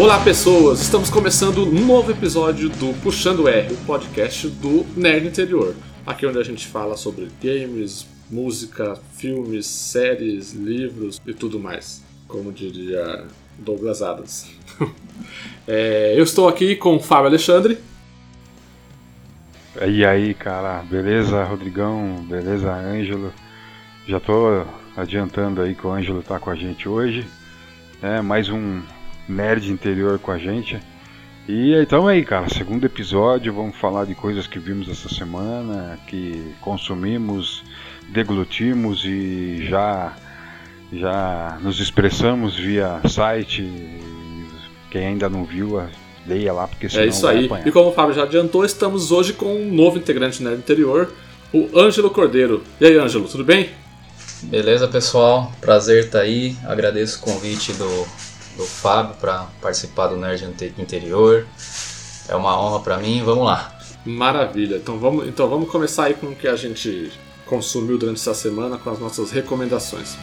Olá pessoas, estamos começando um novo episódio do Puxando R, o podcast do Nerd Interior. Aqui onde a gente fala sobre games, música, filmes, séries, livros e tudo mais. Como diria Douglas Adams. é, eu estou aqui com o Fábio Alexandre. E aí, cara, beleza, Rodrigão? Beleza, Ângelo? Já tô adiantando aí que o Ângelo tá com a gente hoje. É, mais um nerd interior com a gente. E então aí, cara, segundo episódio, vamos falar de coisas que vimos essa semana, que consumimos, deglutimos e já já nos expressamos via site. Quem ainda não viu, leia lá, porque senão É isso aí. E como o Fábio já adiantou, estamos hoje com um novo integrante nerd interior, o Ângelo Cordeiro. E aí, Ângelo, tudo bem? Beleza, pessoal? Prazer estar aí. Agradeço o convite do, do Fábio para participar do Nerd Interior. É uma honra para mim. Vamos lá. Maravilha. Então vamos, então vamos começar aí com o que a gente consumiu durante essa semana, com as nossas recomendações.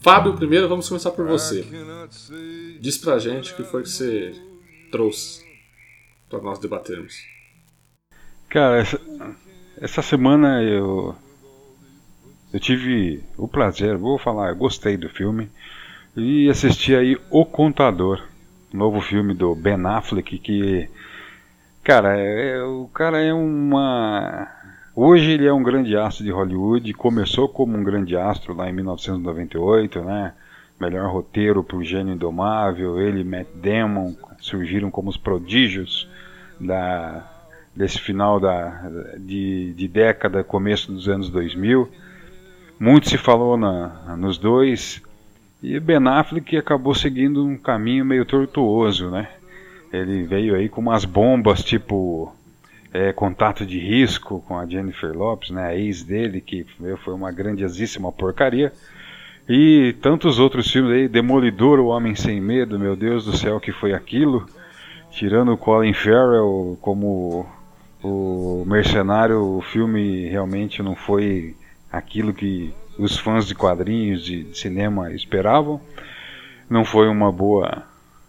Fábio, primeiro vamos começar por você. Diz pra gente o que foi que você trouxe para nós debatermos. Cara, essa, essa semana eu eu tive o prazer, vou falar, gostei do filme e assisti aí O Contador, novo filme do Ben Affleck que cara, é, o cara é uma Hoje ele é um grande astro de Hollywood, começou como um grande astro lá em 1998, né? Melhor roteiro para o Gênio Indomável, ele e Matt Damon surgiram como os prodígios da, desse final da, de, de década, começo dos anos 2000. Muito se falou na, nos dois, e Ben Affleck acabou seguindo um caminho meio tortuoso, né? Ele veio aí com umas bombas tipo é, Contato de Risco com a Jennifer Lopes, né, a ex dele, que foi uma grandiosíssima porcaria. E tantos outros filmes aí, Demolidor, O Homem Sem Medo, meu Deus do céu, que foi aquilo. Tirando o Colin Farrell como o mercenário, o filme realmente não foi aquilo que os fãs de quadrinhos de cinema esperavam. Não foi uma boa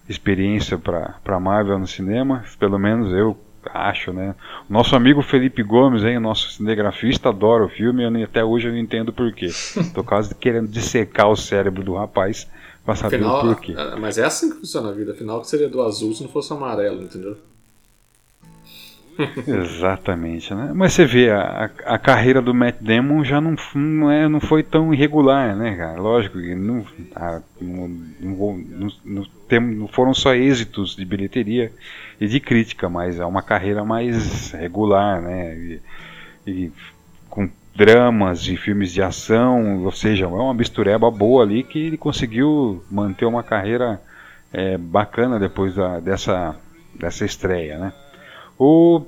experiência para Marvel no cinema, pelo menos eu acho, né? O nosso amigo Felipe Gomes, hein, o nosso cinegrafista, adora o filme e até hoje eu não entendo porquê. Tô quase querendo dissecar o cérebro do rapaz pra saber Afinal, o porquê. Mas é assim que funciona a vida. Afinal, que seria do azul se não fosse amarelo, entendeu? Exatamente, né? Mas você vê, a, a carreira do Matt Damon já não, não, é, não foi tão irregular, né, cara? Lógico que não, a, não, não, não, não foram só êxitos de bilheteria e de crítica, mas é uma carreira mais regular, né? E, e com dramas e filmes de ação, ou seja, é uma mistureba boa ali que ele conseguiu manter uma carreira é, bacana depois da, dessa, dessa estreia, né? O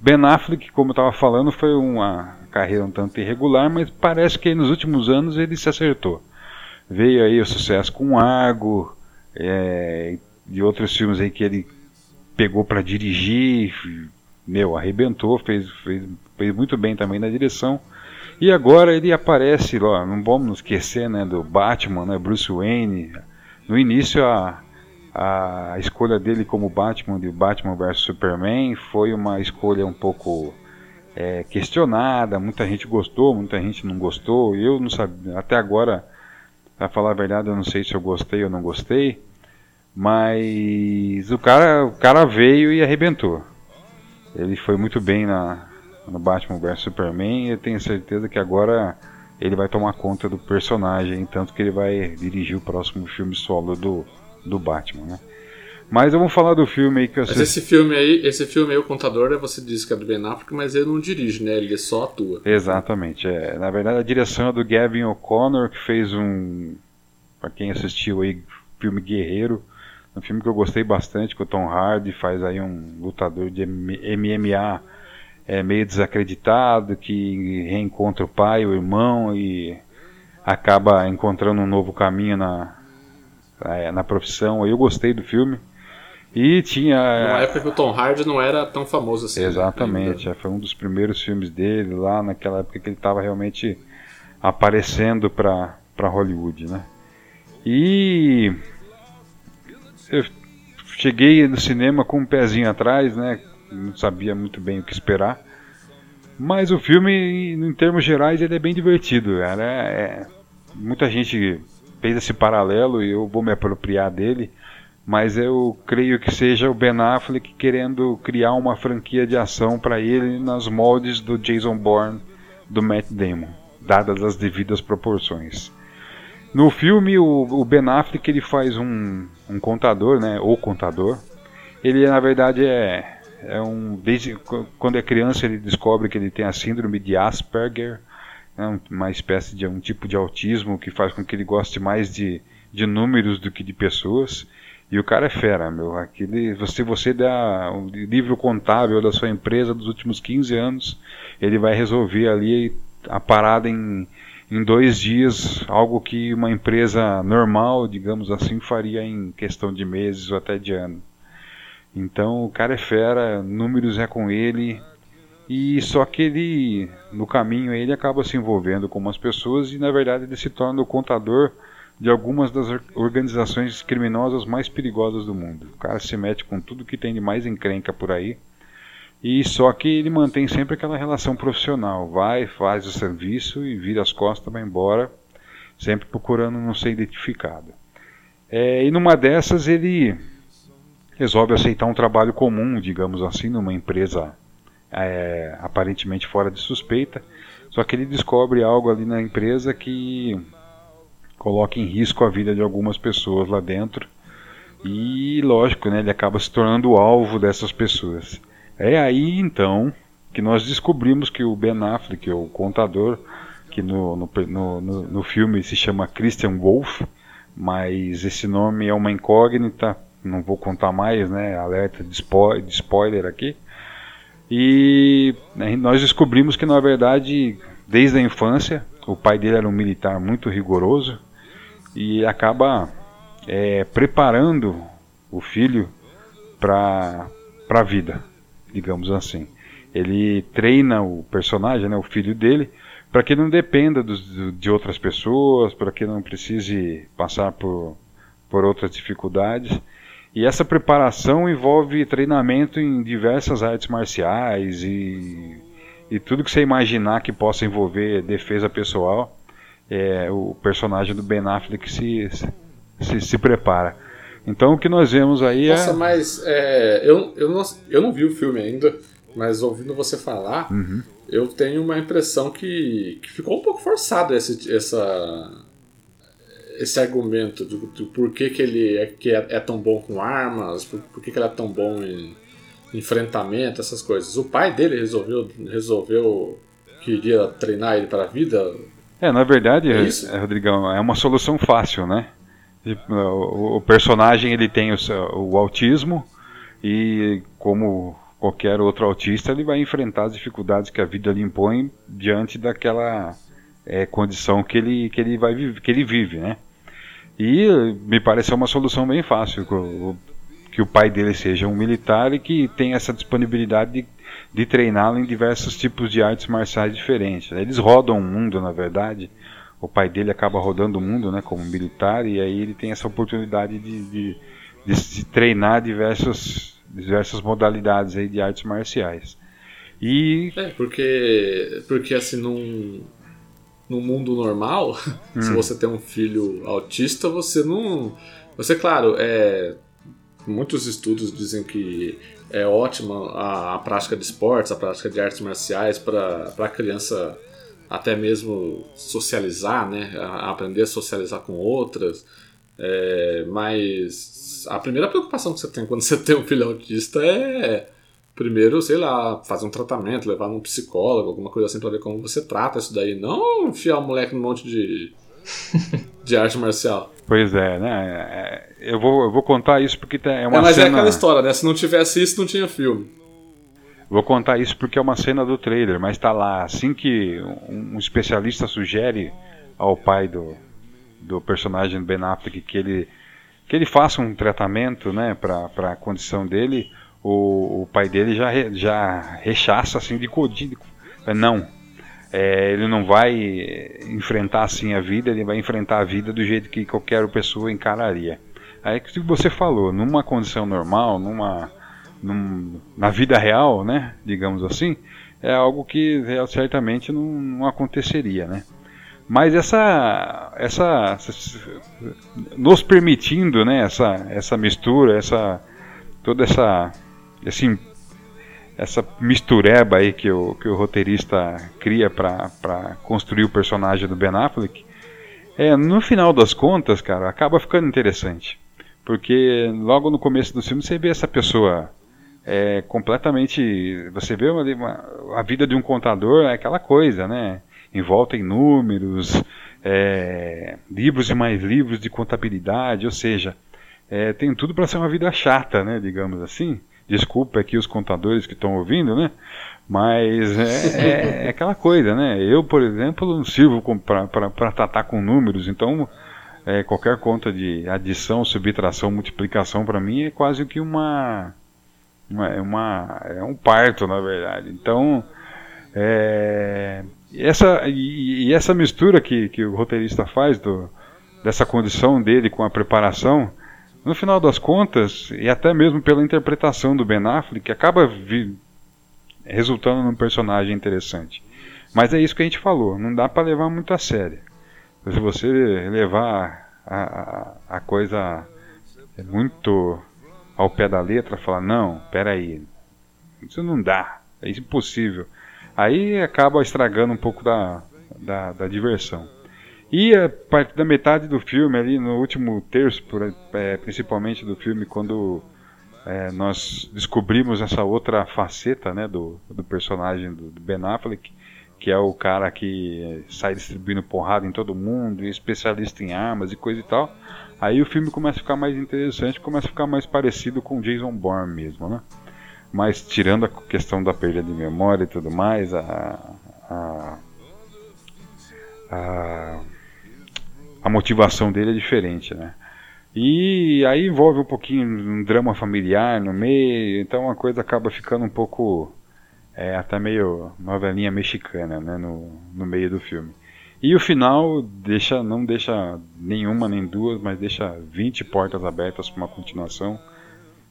Ben Affleck, como eu estava falando, foi uma carreira um tanto irregular, mas parece que nos últimos anos ele se acertou. Veio aí o sucesso com Argo, é, de outros filmes aí que ele pegou para dirigir, meu, arrebentou, fez, fez, fez muito bem também na direção. E agora ele aparece, ó, não vamos nos esquecer, né, do Batman, né, Bruce Wayne. No início a a escolha dele como Batman de Batman vs Superman foi uma escolha um pouco é, questionada. Muita gente gostou, muita gente não gostou. Eu não sabia, até agora, para falar a verdade, eu não sei se eu gostei ou não gostei. Mas o cara, o cara veio e arrebentou. Ele foi muito bem na, no Batman vs Superman e eu tenho certeza que agora ele vai tomar conta do personagem, tanto que ele vai dirigir o próximo filme solo do do Batman, né? Mas vamos falar do filme aí que eu Mas esse filme aí, esse filme aí, o contador, né, você disse que é do Ben Affleck, mas ele não dirige, né? Ele só atua. Exatamente. É. Na verdade, a direção é do Gavin O'Connor, que fez um. Pra quem assistiu aí, filme Guerreiro. Um filme que eu gostei bastante, com o Tom Hardy, faz aí um lutador de MMA é, meio desacreditado, que reencontra o pai, o irmão e acaba encontrando um novo caminho na, é, na profissão. Eu gostei do filme. E tinha. Na época que o Tom Hardy não era tão famoso assim. Né, Exatamente, ainda. foi um dos primeiros filmes dele lá naquela época que ele estava realmente aparecendo para Hollywood, né? E eu cheguei no cinema com um pezinho atrás, né? Não sabia muito bem o que esperar. Mas o filme, em termos gerais, ele é bem divertido. Cara. É, muita gente fez esse paralelo e eu vou me apropriar dele. Mas eu creio que seja o Ben Affleck querendo criar uma franquia de ação para ele nas moldes do Jason Bourne do Matt Damon, dadas as devidas proporções. No filme, o, Ben Affleck ele faz um, um contador, né? Ou contador. Ele na verdade é, é um desde quando é criança ele descobre que ele tem a síndrome de Asperger, né, uma espécie de um tipo de autismo que faz com que ele goste mais de, de números do que de pessoas. E o cara é fera, meu. Aquele, se você der o livro contábil da sua empresa dos últimos 15 anos, ele vai resolver ali a parada em em dois dias, algo que uma empresa normal, digamos assim, faria em questão de meses ou até de ano. Então o cara é fera, números é com ele, e só que ele, no caminho, ele acaba se envolvendo com umas pessoas e na verdade ele se torna o contador de algumas das organizações criminosas mais perigosas do mundo. O cara se mete com tudo que tem de mais encrenca por aí e só que ele mantém sempre aquela relação profissional. Vai, faz o serviço e vira as costas, vai embora, sempre procurando não ser identificado. É, e numa dessas ele resolve aceitar um trabalho comum, digamos assim, numa empresa é, aparentemente fora de suspeita. Só que ele descobre algo ali na empresa que coloca em risco a vida de algumas pessoas lá dentro. E lógico, né, ele acaba se tornando o alvo dessas pessoas. É aí então que nós descobrimos que o Ben Affleck, o contador, que no, no, no, no filme se chama Christian Wolff, mas esse nome é uma incógnita, não vou contar mais, né? Alerta de spoiler aqui. E né, nós descobrimos que na verdade, desde a infância, o pai dele era um militar muito rigoroso e acaba é, preparando o filho para a vida digamos assim. Ele treina o personagem, né, o filho dele, para que não dependa dos, de outras pessoas, para que não precise passar por, por outras dificuldades. E essa preparação envolve treinamento em diversas artes marciais e, e tudo que você imaginar que possa envolver defesa pessoal. É, o personagem do Ben Affleck se, se, se prepara. Então o que nós vemos aí Nossa, é. Nossa, mas é, eu, eu, não, eu não vi o filme ainda, mas ouvindo você falar, uhum. eu tenho uma impressão que, que ficou um pouco forçado esse, essa, esse argumento do, do por que, ele é, que é, é tão bom com armas, por, por que, que ele é tão bom em enfrentamento, essas coisas. O pai dele resolveu, resolveu que iria treinar ele para a vida. É, na verdade, é, é, Rodrigão, é uma solução fácil, né? O, personagem ele tem o, o autismo e como qualquer outro autista ele vai enfrentar as dificuldades que a vida lhe impõe diante daquela é, condição que ele que ele vai que ele vive, né? E me parece uma solução bem fácil que o pai dele seja um militar e que tenha essa disponibilidade de, de treiná-lo em diversos tipos de artes marciais diferentes. Eles rodam o mundo, na verdade, o pai dele acaba rodando o mundo, né, como militar, e aí ele tem essa oportunidade de, de, de, de treinar diversas, diversas modalidades aí de artes marciais. E... É, porque, porque assim, num, no mundo normal, hum. se você tem um filho autista, você não... Você, claro, é, muitos estudos dizem que é ótima a, a prática de esportes, a prática de artes marciais para a criança até mesmo socializar, né? aprender a socializar com outras. É, mas a primeira preocupação que você tem quando você tem um filho autista é primeiro, sei lá, fazer um tratamento, levar num psicólogo, alguma coisa assim para ver como você trata isso daí, não enfiar o moleque num monte de de arte marcial. Pois é, né? É, eu vou, eu vou contar isso porque é uma é, mas cena... é aquela história, né? Se não tivesse isso, não tinha filme. Vou contar isso porque é uma cena do trailer, mas está lá. Assim que um especialista sugere ao pai do, do personagem Ben Affleck que ele que ele faça um tratamento, né, para a condição dele. O, o, pai dele já já rechaça assim de codinho, não. É, ele não vai enfrentar assim a vida, ele vai enfrentar a vida do jeito que qualquer pessoa encararia. Aí que você falou, numa condição normal, numa num, na vida real, né, digamos assim, é algo que certamente não, não aconteceria, né? Mas essa, essa, nos permitindo, né, essa, essa mistura, essa, toda essa, esse, essa mistureba aí que o, que o roteirista cria para construir o personagem do Ben Affleck, é, no final das contas, cara, acaba ficando interessante. Porque logo no começo do filme você vê essa pessoa é, completamente. Você vê uma, uma, a vida de um contador, é aquela coisa, né? envolta em números, é, livros e mais livros de contabilidade, ou seja, é, tem tudo para ser uma vida chata, né, digamos assim. Desculpa aqui os contadores que estão ouvindo, né? Mas é, é, é, aquela coisa, né? Eu, por exemplo, não sirvo para tratar com números, então é, qualquer conta de adição, subtração, multiplicação para mim é quase que uma, uma, é uma é um parto, na verdade. Então é, essa, e, e, essa mistura que, que o roteirista faz do, dessa condição dele com a preparação, no final das contas, e até mesmo pela interpretação do Ben Affleck, acaba resultando num personagem interessante. Mas é isso que a gente falou, não dá para levar muito a sério. Se você levar a, a, a coisa muito ao pé da letra, falar, não, peraí, isso não dá, é impossível. Aí acaba estragando um pouco da, da, da diversão. E a partir da metade do filme, ali no último terço, é, principalmente do filme, quando é, nós descobrimos essa outra faceta né, do, do personagem do, do, Ben Affleck, que é o cara que sai distribuindo porrada em todo mundo, especialista em armas e coisa e tal. Aí o filme começa a ficar mais interessante, começa a ficar mais parecido com Jason Bourne mesmo, né? Mas tirando a questão da perda de memória e tudo mais, a, a, a, a motivação dele é diferente, né? E aí envolve um pouquinho um drama familiar no meio, então a coisa acaba ficando um pouco é, até meio novelinha mexicana né, no, no meio do filme. E o final deixa, não deixa nenhuma nem duas, mas deixa 20 portas abertas para uma continuação.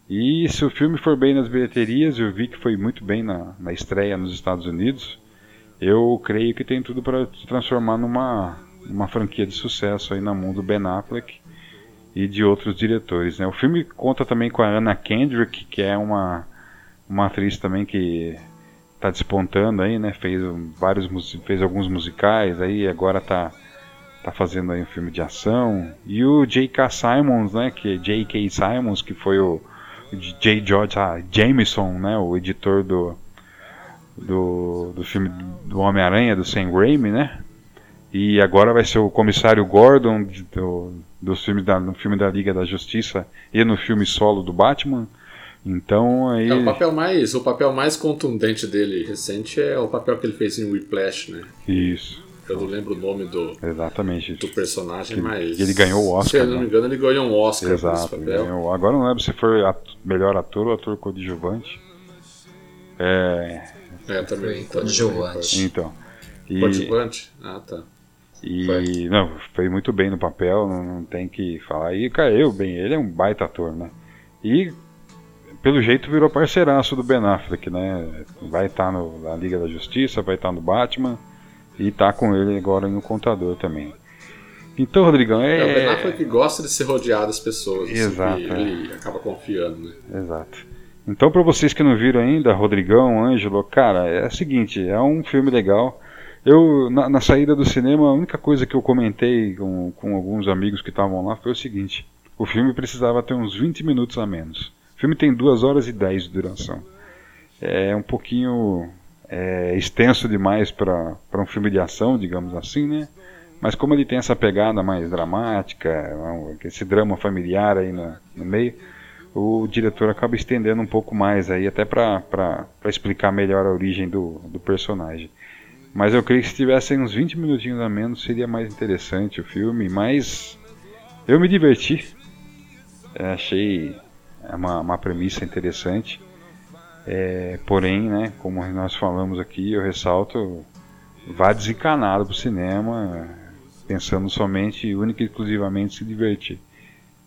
E se o filme for bem nas bilheterias, eu vi que foi muito bem na, na estreia nos Estados Unidos, eu creio que tem tudo para se transformar numa uma franquia de sucesso aí na mão do Ben Affleck e de outros diretores. Né? O filme conta também com a Anna Kendrick, que é uma, uma atriz também que está despontando aí, né? Fez vários fez alguns musicais aí, agora está tá fazendo aí um filme de ação. E o J.K. Simons, né? Que J.K. Simons, que foi o J. George Jameson, né, o editor do, do, do filme do Homem-Aranha, do Sam Raimi, né? E agora vai ser o comissário Gordon do, dos filmes da, no filme da Liga da Justiça e no filme solo do Batman. Então aí... É, o papel mais o papel mais contundente dele recente é o papel que ele fez em Whiplash, né? Isso. Eu não lembro o nome do, Exatamente. do personagem, ele, mas. Ele ganhou o Oscar. Se eu não me né? engano, ele ganhou um Oscar Exato, por esse papel. Ganhou. Agora não lembro se foi ator, melhor ator ou ator coadjuvante. É. É, também. Coadjuvante. Então. E, coadjuvante? Ah, tá. E foi. não, foi muito bem no papel, não, não tem que falar. E caiu bem, ele é um baita ator, né? E pelo jeito virou parceiraço do Ben Affleck, né? Vai estar tá na Liga da Justiça, vai estar tá no Batman. E tá com ele agora no contador também. Então, Rodrigão, é. É o Ben Affleck gosta de ser rodeado das pessoas. Assim, Exato. Assim, ele é. acaba confiando, né? Exato. Então, para vocês que não viram ainda, Rodrigão, Ângelo, cara, é o seguinte: é um filme legal. Eu, na, na, saída do cinema, a única coisa que eu comentei com, com alguns amigos que estavam lá foi o seguinte: o filme precisava ter uns 20 minutos a menos. O filme tem 2 horas e 10 de duração. É um pouquinho é, extenso demais para um filme de ação, digamos assim, né? Mas como ele tem essa pegada mais dramática, esse drama familiar aí no, no meio, o diretor acaba estendendo um pouco mais aí, até para explicar melhor a origem do, do personagem. Mas eu creio que se tivessem uns 20 minutinhos a menos seria mais interessante o filme, mas eu me diverti. É, achei uma, uma premissa interessante. É, porém, né, como nós falamos aqui, eu ressalto, vá desencanado pro cinema, pensando somente, única e exclusivamente se divertir.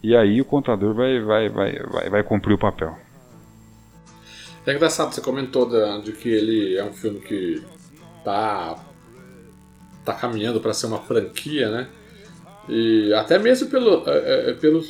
E aí o contador vai, vai, vai, vai, vai cumprir o papel. É engraçado, você comentou da, de que ele é um filme que tá, tá caminhando para ser uma franquia, né? E até mesmo pelo, é, é, pelo,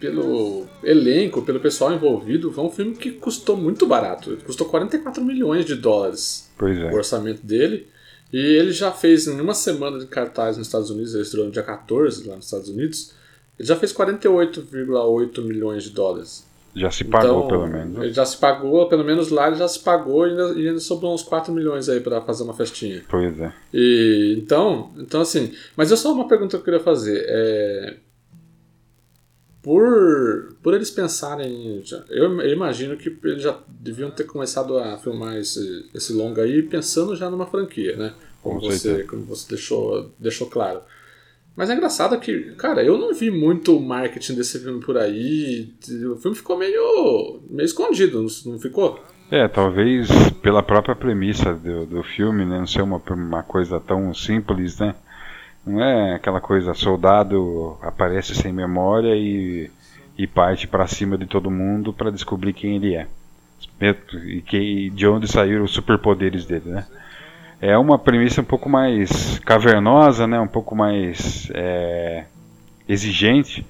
pelo elenco, pelo pessoal envolvido, foi um filme que custou muito barato. Custou 44 milhões de dólares é. o orçamento dele. E ele já fez, em uma semana de cartaz nos Estados Unidos, ele estreou no dia 14 lá nos Estados Unidos, ele já fez 48,8 milhões de dólares. Já se pagou, Então, pelo menos. Ele já se pagou, pelo menos lá ele já se pagou e ainda, e ainda sobrou uns 4 milhões aí pra fazer uma festinha. Pois é. E então, então assim, mas eu só uma pergunta que eu queria fazer. É, por, por eles pensarem. já- Eu, eu imagino que eles já deviam ter começado a filmar esse, esse longa aí pensando já numa franquia, né? Como Com você, como você deixou, deixou claro. Mas é engraçado que, cara, eu não vi muito marketing desse filme por aí. O filme ficou meio, meio escondido, não, ficou? É, talvez pela própria premissa do, do filme, né, não ser uma, uma coisa tão simples, né? Não é aquela coisa, soldado aparece sem memória e, e parte pra cima de todo mundo pra descobrir quem ele é. E que, de onde saíram os superpoderes dele, né? É uma premissa um pouco mais cavernosa, né? Um pouco mais é, exigente.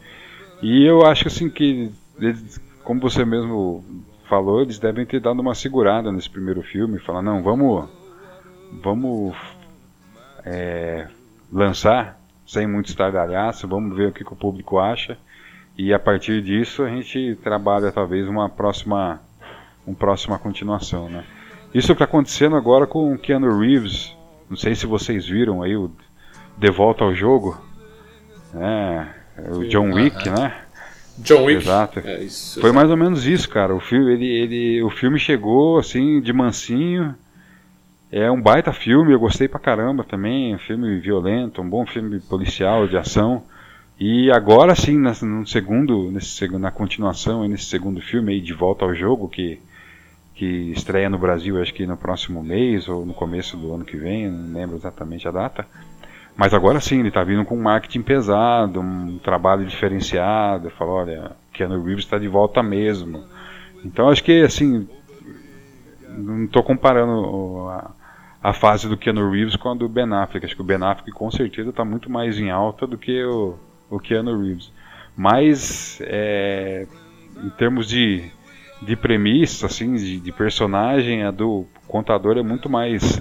E eu acho assim que, como você mesmo falou, eles devem ter dado uma segurada nesse primeiro filme, falar não, vamos, vamos é, lançar sem muito estardalhaço, vamos ver o que, que o público acha e a partir disso a gente trabalha talvez uma próxima, uma próxima continuação, né? Isso está acontecendo agora com o Keanu Reeves. Não sei se vocês viram aí o De Volta ao Jogo, né? O. John Wick, Ah, né? John Wick. Exato. É isso. Foi mais ou menos isso, cara. O filme, ele, ele, o filme chegou assim de mansinho. É um baita filme, eu gostei pra caramba também. Um filme violento, um bom filme policial de ação. E agora sim, no segundo, nesse, na continuação, nesse segundo filme aí de volta ao jogo que que estreia no Brasil, acho que no próximo mês ou no começo do ano que vem, não lembro exatamente a data. Mas agora sim, ele está vindo com um marketing pesado, um trabalho diferenciado. Falou, olha, Keanu Reeves está de volta mesmo. Então acho que assim, não estou comparando a, a fase do Keanu Reeves com a do Ben Affleck. Acho que o Ben Affleck com certeza está muito mais em alta do que o, o Keanu Reeves. Mas é, em termos de, de premissa, assim, de, de personagem, a do contador é muito mais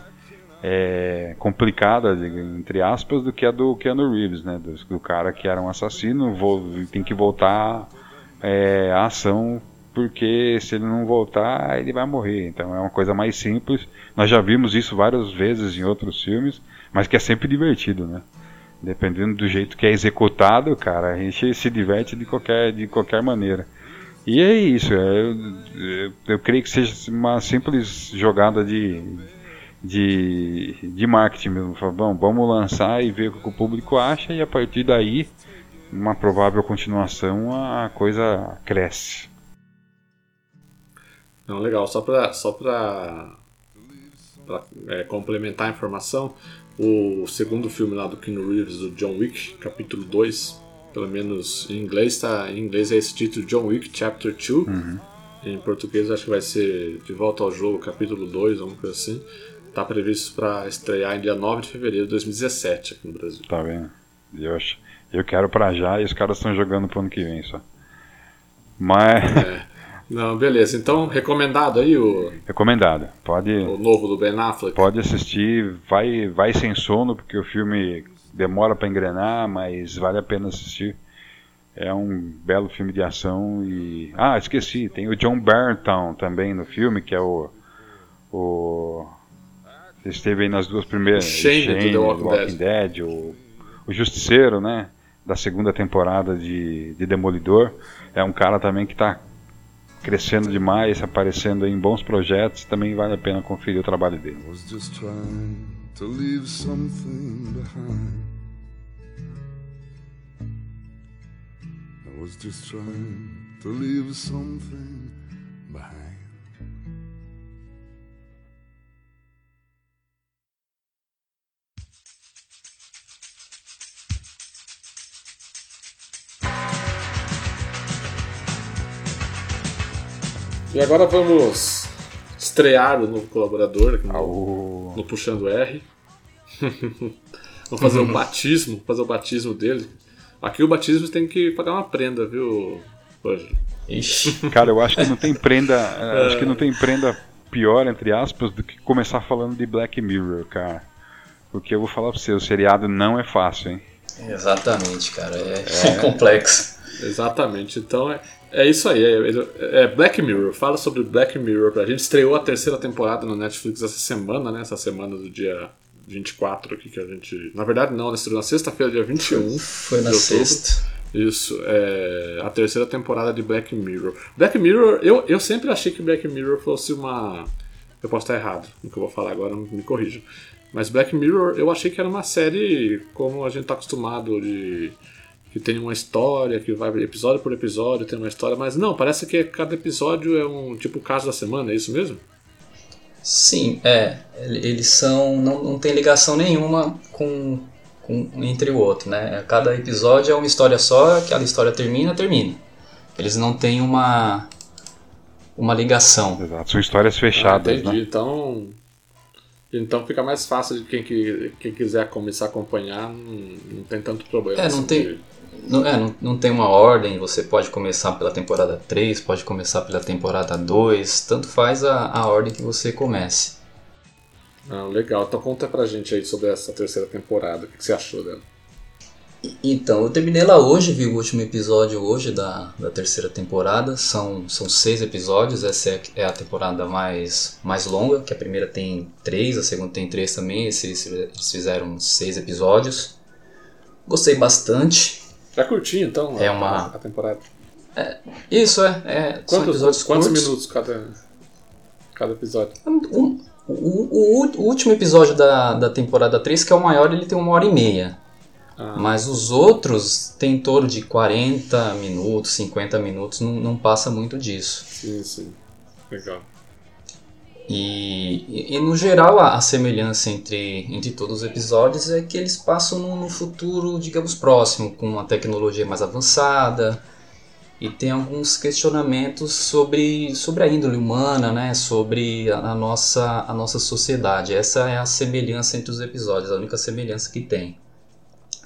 é, complicada, entre aspas, do que a do Keanu Reeves, né? Do, do cara que era um assassino, vo- tem que voltar é, à ação, porque se ele não voltar, ele vai morrer. Então é uma coisa mais simples. Nós já vimos isso várias vezes em outros filmes, mas que é sempre divertido, né? Dependendo do jeito que é executado, cara, a gente se diverte de qualquer, de qualquer maneira. E é isso, é, eu, eu, eu creio que seja uma simples jogada de, de, de marketing mesmo. Fala, Bom, vamos lançar e ver o que o público acha, e a partir daí, uma provável continuação, a coisa cresce. Não, legal. Só pra, só é, complementar a informação, o segundo filme lá do Keanu Reeves, do John Wick, capítulo 2, pelo menos em inglês, tá, em inglês é esse título John Wick Chapter 2. Em português acho que vai ser De Volta ao Jogo, capítulo 2, alguma coisa assim. Tá previsto para estrear em dia 9 de fevereiro de 2017 aqui no Brasil. Tá vendo? Eu, acho, eu quero pra já e os caras estão jogando pro ano que vem só. Mas, Não, beleza. Então, recomendado aí o, recomendado. Pode, o novo do Ben Affleck. pode assistir, vai, vai sem sono, porque o filme demora pra engrenar, mas vale a pena assistir. É um belo filme de ação e. Ah, esqueci, tem o John Barrington também no filme, que é o. o esteve aí nas duas primeiras. O Shane do The Walking Dead, o, o Justiceiro, né? Da segunda temporada de, de Demolidor. É um cara também que está crescendo demais, aparecendo em bons projetos. Também vale a pena conferir o trabalho dele. To leave something behind. I was just trying to leave something behind. E agora vamos estrear o novo colaborador no, no Puxando R. vamos fazer o batismo, fazer o batismo dele. Aqui o batismo tem que pagar uma prenda, viu, Ângelo? Cara, eu acho que não tem prenda. é... Acho que não tem prenda pior, entre aspas, do que começar falando de Black Mirror, cara. Porque eu vou falar pra você, o seriado não é fácil, hein? Exatamente, cara. É, é. complexo. Exatamente. Então é, é isso aí, é, é, Black Mirror. Fala sobre Black Mirror pra gente. Estreou a terceira temporada no Netflix essa semana, né? Essa semana do dia 24 aqui que a gente. Na verdade, não, estreou na sexta-feira, dia 21. Foi na sexta. Isso, é a terceira temporada de Black Mirror. Black Mirror, eu, eu sempre achei que Black Mirror fosse uma. Eu posso estar errado no que eu vou falar agora, me corrija. Mas Black Mirror eu achei que era uma série como a gente está acostumado de que tem uma história, que vai episódio por episódio, tem uma história, mas não, parece que cada episódio é um tipo caso da semana, é isso mesmo? Sim, é. Eles são. não, não tem ligação nenhuma com, com entre o outro, né? Cada episódio é uma história só, aquela história termina, termina. Eles não têm uma. uma ligação. Exato, são histórias fechadas. Ah, entendi. Né? Então. Então fica mais fácil de quem, quem quiser começar a acompanhar, não, não tem tanto problema. É, não assim, tem. De não, é, não, não tem uma ordem, você pode começar pela temporada 3, pode começar pela temporada 2, tanto faz a, a ordem que você comece. Ah, legal. Então conta pra gente aí sobre essa terceira temporada, o que você achou dela? Então, eu terminei lá hoje, vi o último episódio hoje da, da terceira temporada. São, são seis episódios, essa é, é a temporada mais, mais longa, que a primeira tem três, a segunda tem três também. Esses, eles fizeram seis episódios. Gostei bastante. Já curtinho, então, é a, uma... a temporada. É, isso, é. é quantos, quantos minutos cada, cada episódio? Um, o, o, o, último episódio da, da temporada 3, que é o maior, ele tem uma hora e meia. Ah. Mas os outros tem em torno de 40 minutos, 50 minutos, não, não passa muito disso. Sim, sim. Legal. E, e, e, no geral a, a, semelhança entre, entre todos os episódios é que eles passam no, no, futuro, digamos, próximo, com uma tecnologia mais avançada e tem alguns questionamentos sobre, sobre a índole humana, né? sobre a, a nossa, a nossa sociedade. Essa é a semelhança entre os episódios, a única semelhança que tem.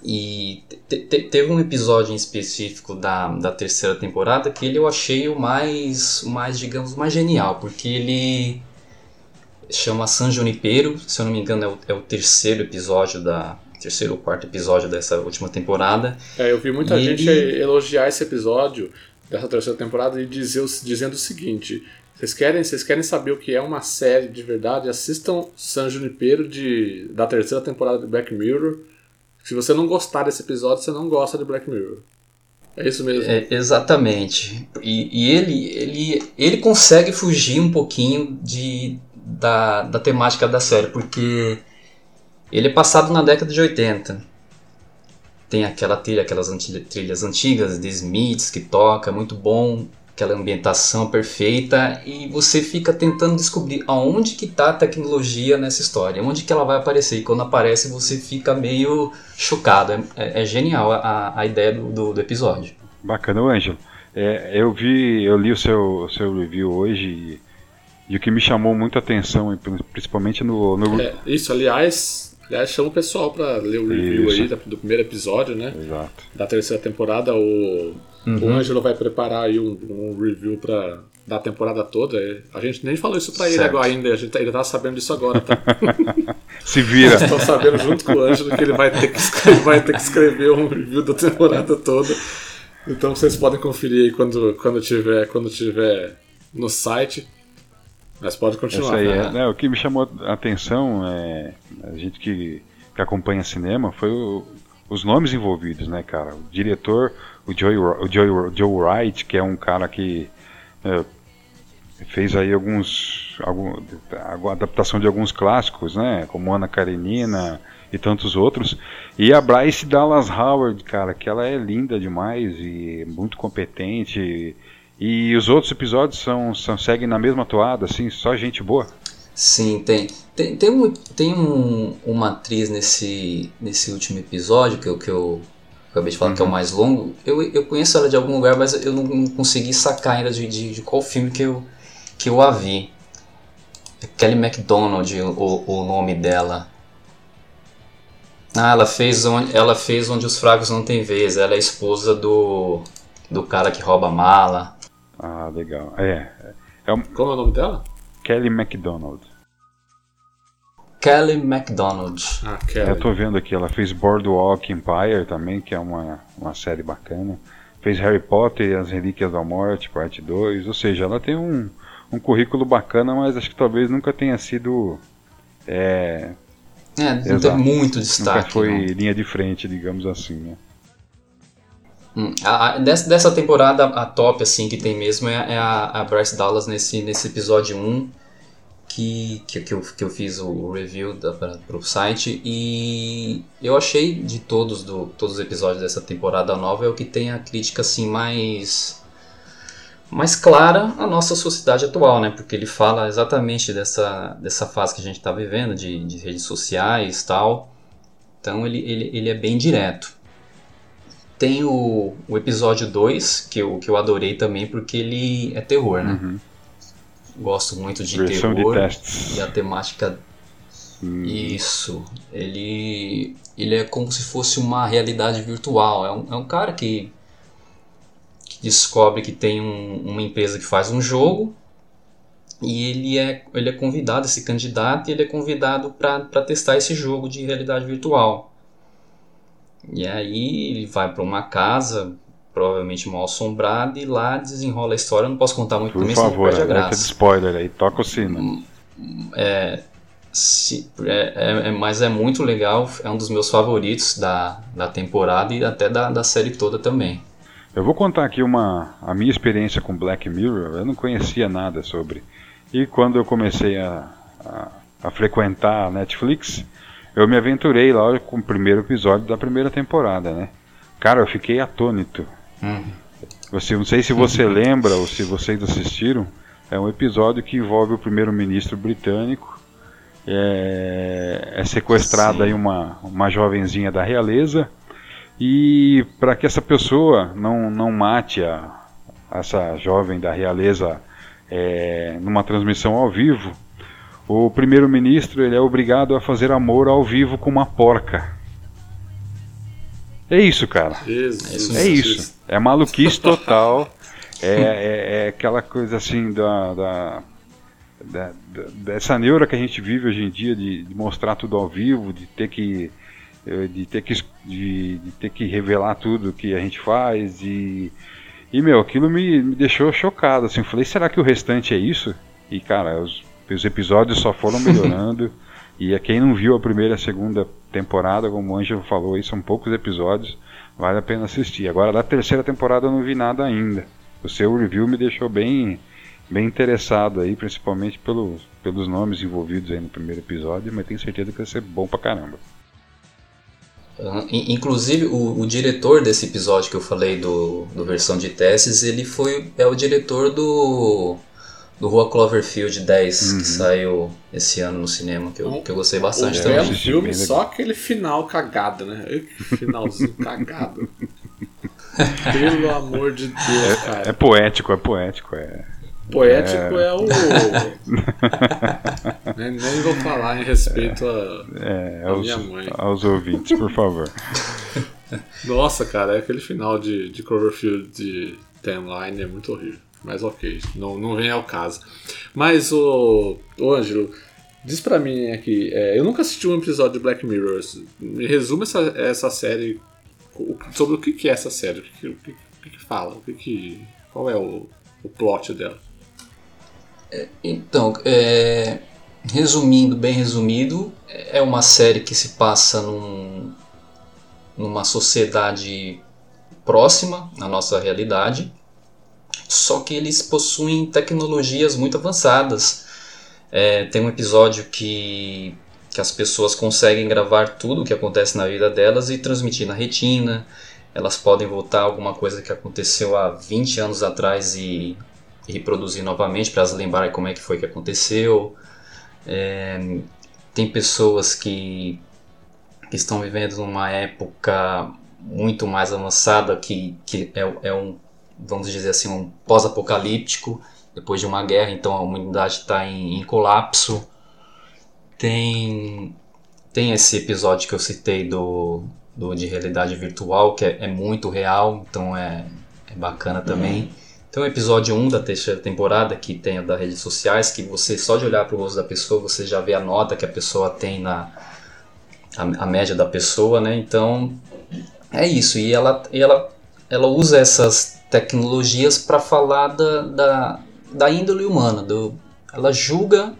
E te, te, teve um episódio em específico da, da terceira temporada que ele eu achei o mais, o mais digamos, mais genial, porque ele chama San Junipero, se eu não me engano é o, é o terceiro episódio da terceiro ou quarto episódio dessa última temporada. É, eu vi muita e gente elogiar esse episódio dessa terceira temporada e dizer, dizendo o seguinte: vocês querem, vocês querem saber o que é uma série de verdade? Assistam San Junipero de, da terceira temporada de Black Mirror. Se você não gostar desse episódio, você não gosta de Black Mirror. É isso mesmo. É, exatamente. E, e, ele, ele, ele consegue fugir um pouquinho de, da, da temática da série, porque ele é passado na década de 80. Tem aquela trilha, aquelas trilhas antigas de Smiths que toca, muito bom, aquela ambientação perfeita e você fica tentando descobrir aonde que está a tecnologia nessa história, onde que ela vai aparecer. E quando aparece você fica meio chocado. É, é, é genial a, a ideia do, do, do episódio. Bacana, Ângelo. É, eu vi, eu li o seu, seu review hoje e o que me chamou muito a atenção, principalmente no. no... É, isso, aliás, aliás, chama o pessoal para ler o review isso. aí do primeiro episódio, né? Exato. Da terceira temporada. O, uhum. o Ângelo vai preparar aí um, um review para da temporada toda. A gente nem falou isso pra ele agora ainda, a gente, ele tá sabendo disso agora, tá? Se vira. Estão sabendo junto com o Ângelo que ele vai ter que, escrever, vai ter que escrever um review da temporada toda. Então vocês podem conferir aí quando, quando, tiver, quando tiver no site. Mas pode continuar. Aí, né? é, o que me chamou a atenção, é, a gente que, que acompanha cinema, foi o, os nomes envolvidos, né, cara? O diretor, o Joe, o Joe, Joe Wright, que é um cara que é, fez aí alguns algum, a adaptação de alguns clássicos, né, como Ana Karenina e tantos outros. E a Bryce Dallas Howard, cara, que ela é linda demais e muito competente. E, os outros episódios são, são seguem na mesma toada, assim, só gente boa. Sim, tem. Tem, tem, um, tem um, uma atriz nesse, nesse último episódio que eu, que eu acabei de falar uhum. que é o uhum. mais longo. Eu, eu conheço ela de algum lugar, mas eu não, não consegui sacar ainda de, de, de, qual filme que eu, que eu a vi. É Kelly MacDonald, o, o nome dela. Ah, ela fez, onde, ela fez Onde os Fracos Não Têm Vez. Ela é esposa do, do cara que rouba mala. Ah, legal. É. é um... Qual é o nome dela? Kelly MacDonald. Kelly MacDonald. Ah, Kelly. Eu tô vendo aqui, ela fez Boardwalk Empire também, que é uma, uma série bacana. Fez Harry Potter e as Relíquias da Morte, parte 2. Ou seja, ela tem um, um currículo bacana, mas acho que talvez nunca tenha sido. É, é não teve muito destaque. Nunca foi não. linha de frente, digamos assim, né? Hum, a, a, dessa, dessa temporada, a top assim que tem mesmo é, é a, a Bryce Dallas nesse, nesse episódio 1 que, que, que, eu, que eu fiz o review para o site e eu achei de todos, do, todos os episódios dessa temporada nova é o que tem a crítica assim mais mais clara à nossa sociedade atual, né? Porque ele fala exatamente dessa, dessa fase que a gente está vivendo de, de redes sociais tal. Então ele, ele, ele é bem direto. Tem o, o episódio 2, que eu, que eu adorei também, porque ele é terror, né? Uhum. Gosto muito de Versão terror. De. E a temática. Hum. Isso. Ele, ele é como se fosse uma realidade virtual. É um, é um cara que, que descobre que tem um, uma empresa que faz um jogo. E ele é, ele é convidado, esse candidato, ele é convidado para testar esse jogo de realidade virtual. E aí ele vai para uma casa provavelmente mal assombrado, e lá desenrola a história. Eu não posso contar muito Por também, favor, perde a graça. spoiler aí, toca o sino. Hum, é, se, é, é, é, mas é muito legal, é um dos meus favoritos da, da temporada e até da, da série toda também. Eu vou contar aqui uma a minha experiência com Black Mirror. Eu não conhecia nada sobre. E quando eu comecei a, a, a frequentar a Netflix, eu me aventurei lá com o primeiro episódio da primeira temporada, né? Cara, eu fiquei atônito. Hum. Você, não sei se você lembra ou se vocês assistiram, é um episódio que envolve o primeiro-ministro britânico. É, é sequestrada aí uma, uma jovenzinha da realeza e para que essa pessoa não, não mate a, essa jovem da realeza é, numa transmissão ao vivo, o primeiro-ministro ele é obrigado a fazer amor ao vivo com uma porca. É isso, cara. Jesus. É isso. É maluquice total. é, é, é, aquela coisa assim da, da, da, dessa neura que a gente vive hoje em dia de, de, mostrar tudo ao vivo, de ter que eh, de ter que de, de, ter que revelar tudo que a gente faz e e meu aquilo me, me deixou chocado assim falei será que o restante é isso e cara os, os episódios só foram melhorando e a quem não viu a primeira e a segunda temporada, como o Ângelo falou, aí são poucos episódios, vale a pena assistir. Agora da terceira temporada eu não vi nada ainda. O seu review me deixou bem, bem interessado aí, principalmente pelos, pelos nomes envolvidos aí no primeiro episódio, mas tenho certeza que vai ser bom pra caramba. Inclusive o, o, diretor desse episódio que eu falei do, do versão de testes, ele foi é o diretor do do Rua Cloverfield 10, uhum. que saiu esse ano no cinema, que eu, que eu gostei bastante um também. É um filme, só aquele final cagado, né? Finalzinho cagado. Pelo amor de Deus, é, cara. É poético, é poético, é. Poético é, é o. nem, nem, vou falar em respeito a, é, aos, minha mãe. Aos ouvintes, por favor. Nossa, cara, é aquele final de, de Cloverfield de Timeline é muito horrível. Mas ok, não, não vem ao caso. Mas o, o Ângelo, diz pra mim aqui, é, eu nunca assisti um episódio de Black Mirror. Me resume essa, essa série sobre o que, que é essa série, o que, que, que fala, o que, que qual é o, o plot dela. É, então, é, resumindo, bem resumido, é uma série que se passa num, numa sociedade próxima à nossa realidade só que eles possuem tecnologias muito avançadas. É, tem um episódio que, que as pessoas conseguem gravar tudo o que acontece na vida delas e transmitir na retina. Elas podem voltar alguma coisa que aconteceu há 20 anos atrás e, e reproduzir novamente para elas lembrarem como é que foi que aconteceu. É, tem pessoas que, que estão vivendo numa época muito mais avançada que, que é, é um, vamos dizer assim, um pós-apocalíptico depois de uma guerra, então a humanidade está em, em, colapso. Tem, tem esse episódio que eu citei do, do de realidade virtual, que é, é muito real, então é, é bacana também. Uhum. Tem o episódio 1 da terceira temporada, que tem a das redes sociais, que você só de olhar para o rosto da pessoa, você já vê a nota que a pessoa tem na a, a média da pessoa, né? Então, é isso. E ela, e ela, ela usa essas tecnologias para falar da, da, da índole humana, do, ela julga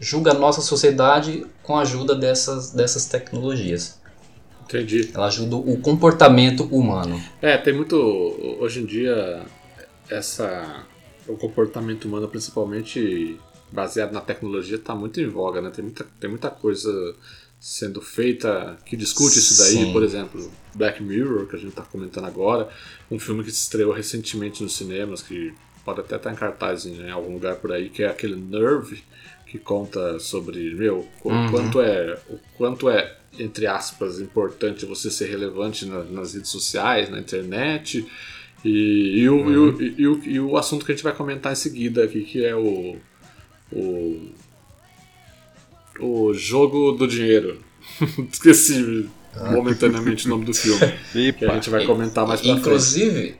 julga a nossa sociedade com a ajuda dessas, dessas tecnologias. Entendi. Ela ajuda o comportamento humano. É, tem muito. Hoje em dia, essa. O comportamento humano, principalmente baseado na tecnologia, está muito em voga, né? Tem muita, tem muita coisa sendo feita que discute isso daí, Sim. por exemplo, Black Mirror, que a gente está comentando agora, um filme que se estreou recentemente nos cinemas, que pode até estar em cartaz em, algum lugar por aí, que é aquele Nerve, que conta sobre, meu, o uhum. quanto é, o quanto é, entre aspas, importante você ser relevante na, nas redes sociais, na internet, e, e, o, uhum. e, o, e, o, e o assunto que a gente vai comentar em seguida aqui, que é o, o, o jogo do dinheiro. Esqueci momentaneamente o nome do filme. que a gente vai comentar mais pra inclusive, frente.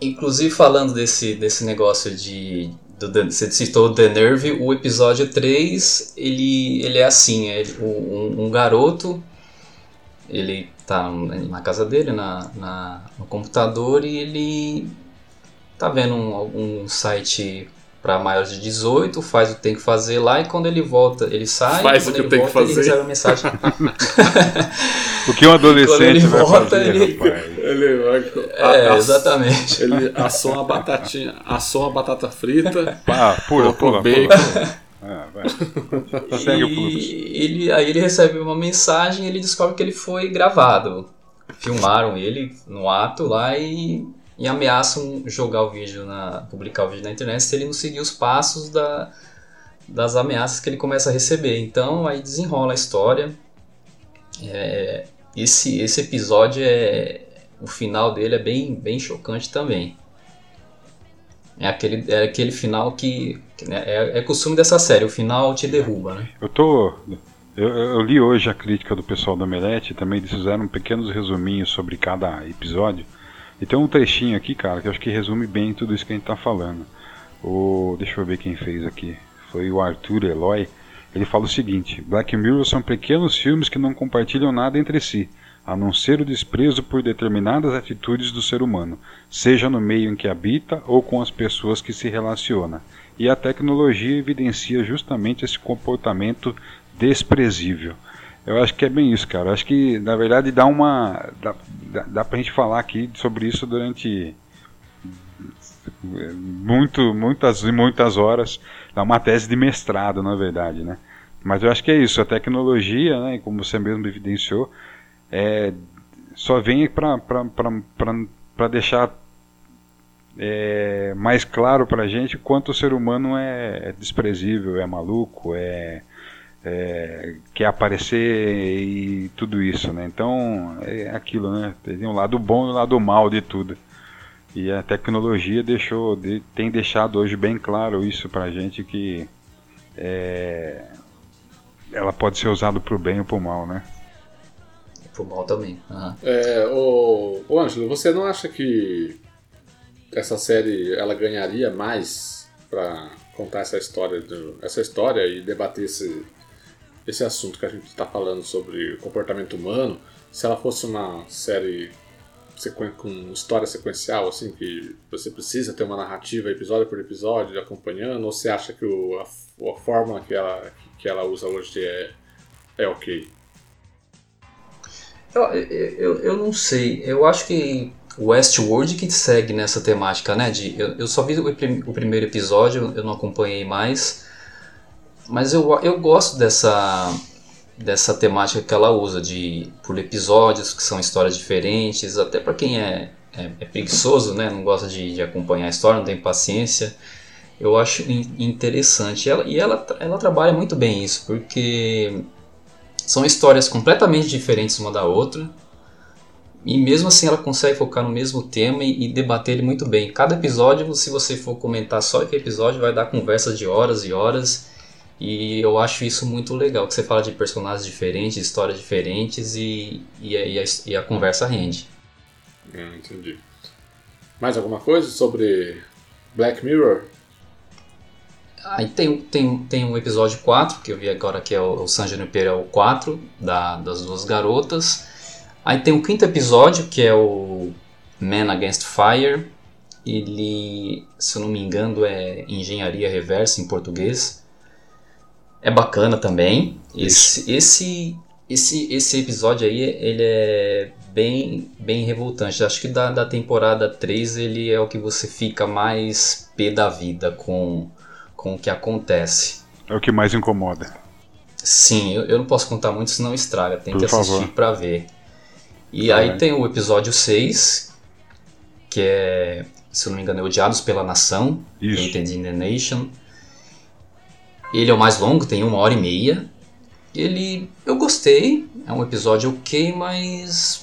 Inclusive, falando desse, desse negócio de. Do, você citou The Nerve, o episódio 3 ele, ele é assim: é um, um garoto ele tá na casa dele, na, na, no computador, e ele tá vendo um, um site para maiores de 18, faz o que tem que fazer lá e quando ele volta, ele sai, faz o que tem volta, que fazer. ele recebe a mensagem. o que um adolescente ele vai volta, fazer, ele... ele vai... É, a, exatamente. Ele assou uma batatinha, assou uma batata frita, ah, pula, pula, bacon. Pula. Ah, vai. Segue e ele, aí ele recebe uma mensagem e ele descobre que ele foi gravado. Filmaram ele no ato lá e e ameaçam jogar o vídeo na publicar o vídeo na internet se ele não seguir os passos da, das ameaças que ele começa a receber. Então aí desenrola a história. É, esse esse episódio é o final dele é bem bem chocante também. É aquele, é aquele final que, né, é, é costume dessa série, o final te derruba, né? Eu tô eu, eu, li hoje a crítica do pessoal do Omelete, também eles fizeram pequenos resuminhos sobre cada episódio. E tem um trechinho aqui, cara, que eu acho que resume bem tudo isso que a gente tá falando. O, deixa eu ver quem fez aqui. Foi o Arthur Eloy. Ele fala o seguinte: Black Mirror são pequenos filmes que não compartilham nada entre si, a não ser o desprezo por determinadas atitudes do ser humano, seja no meio em que habita ou com as pessoas que se relaciona. E a tecnologia evidencia justamente esse comportamento desprezível. Eu acho que é bem isso, cara. Eu acho que, na verdade, dá uma. Dá, dá, pra gente falar aqui sobre isso durante muito, muitas e muitas horas. Dá uma tese de mestrado, na verdade, né? Mas eu acho que é isso. A tecnologia, né, como você mesmo evidenciou, é, só vem para deixar é, mais claro para a gente quanto o ser humano é, é desprezível, é maluco, é é, quer aparecer e tudo isso, né? Então é aquilo, né? Tem um lado bom e um lado mal de tudo. E a tecnologia deixou, tem deixado hoje bem claro isso pra gente que é, ela pode ser usada pro bem ou pro mal, né? Pro mal também. Uhum. É, o, o Ângelo, você não acha que essa série ela ganharia mais para contar essa história, do, essa história e debater esse, esse assunto que a gente está falando sobre comportamento humano, se ela fosse uma série com história sequencial, assim, que você precisa ter uma narrativa episódio por episódio acompanhando, ou você acha que o, a, a forma que ela, que ela usa hoje é, é ok? Eu, eu, eu não sei. Eu acho que Westworld que segue nessa temática, né? De, eu, eu só vi o, o, primeiro episódio, eu não acompanhei mais, mas eu, eu gosto dessa dessa temática que ela usa de por episódios que são histórias diferentes, até para quem é, é, é, preguiçoso, né? Não gosta de, de, acompanhar a história, não tem paciência. Eu acho interessante. Ela, e ela, ela trabalha muito bem isso, porque são histórias completamente diferentes uma da outra e mesmo assim ela consegue focar no mesmo tema e, e, debater ele muito bem. Cada episódio, se você for comentar só aquele episódio, vai dar conversa de horas e horas. E eu acho isso muito legal, que você fala de personagens diferentes, histórias diferentes e, e, a, e a, conversa rende. Hum, entendi. Mais alguma coisa sobre Black Mirror? Aí tem, tem, tem um episódio 4, que eu vi agora que é o, o San Junipero 4, da, das duas garotas. Aí tem o quinto episódio, que é o Man Against Fire. Ele, se eu não me engano, é Engenharia Reversa em português. É bacana também. Esse, esse, esse, esse episódio aí, ele é bem, bem revoltante. Acho que da, da temporada 3 ele é o que você fica mais pé da vida com, com o que acontece. É o que mais incomoda. Sim, eu, eu não posso contar muito, senão estraga. Tem Por que assistir para ver. E aí tem o episódio 6, que é, se eu não me engano, é Odiados pela Nação, Isso. Hated in the Nation. Ele é o mais longo, tem uma hora e meia. Ele, eu gostei, é um episódio ok, mas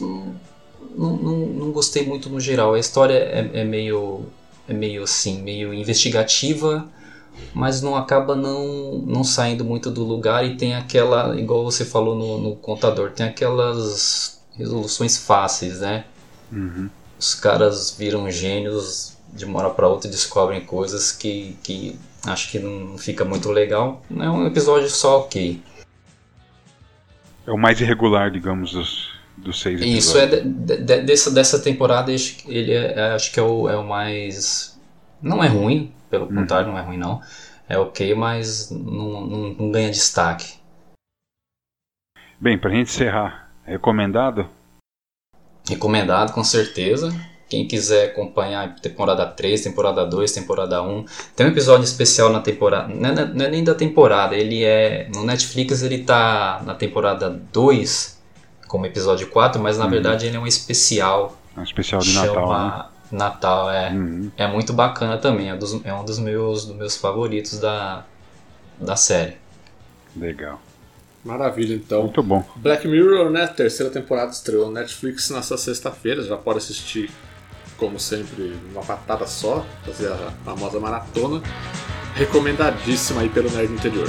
não, não, não gostei muito no geral. A história é, é, meio, é meio assim, meio investigativa, mas não acaba não, não saindo muito do lugar e tem aquela, igual você falou no, no contador, tem aquelas resoluções fáceis, né? Uhum. Os caras viram gênios de uma hora para outra e descobrem coisas que, que acho que não fica muito legal. É um episódio só ok. É o mais irregular, digamos, dos, dos seis episódios. Isso, é de, de, dessa, dessa temporada, ele é, é, acho que é o, é o mais. Não é ruim, pelo uhum. contrário, não é ruim não. É ok, mas não, não, não ganha destaque. Bem, pra gente encerrar, Recomendado? Recomendado, com certeza. Quem quiser acompanhar temporada 3, temporada 2, temporada 1. Tem um episódio especial na temporada. Não é, não é, nem da temporada, ele é. No Netflix ele tá na temporada 2, como episódio 4, mas na uhum. verdade ele é um especial. Um especial de Natal. Né? Natal, é. Uhum. É muito bacana também. É, dos, é um dos meus, dos meus favoritos da, da série. Legal. Maravilha, então. Muito bom. Black Mirror, né? Terceira temporada estreou no Netflix nessa sexta-feira. Já pode assistir, como sempre, uma patada só, fazer a famosa maratona. Recomendadíssima aí pelo Nerd Interior.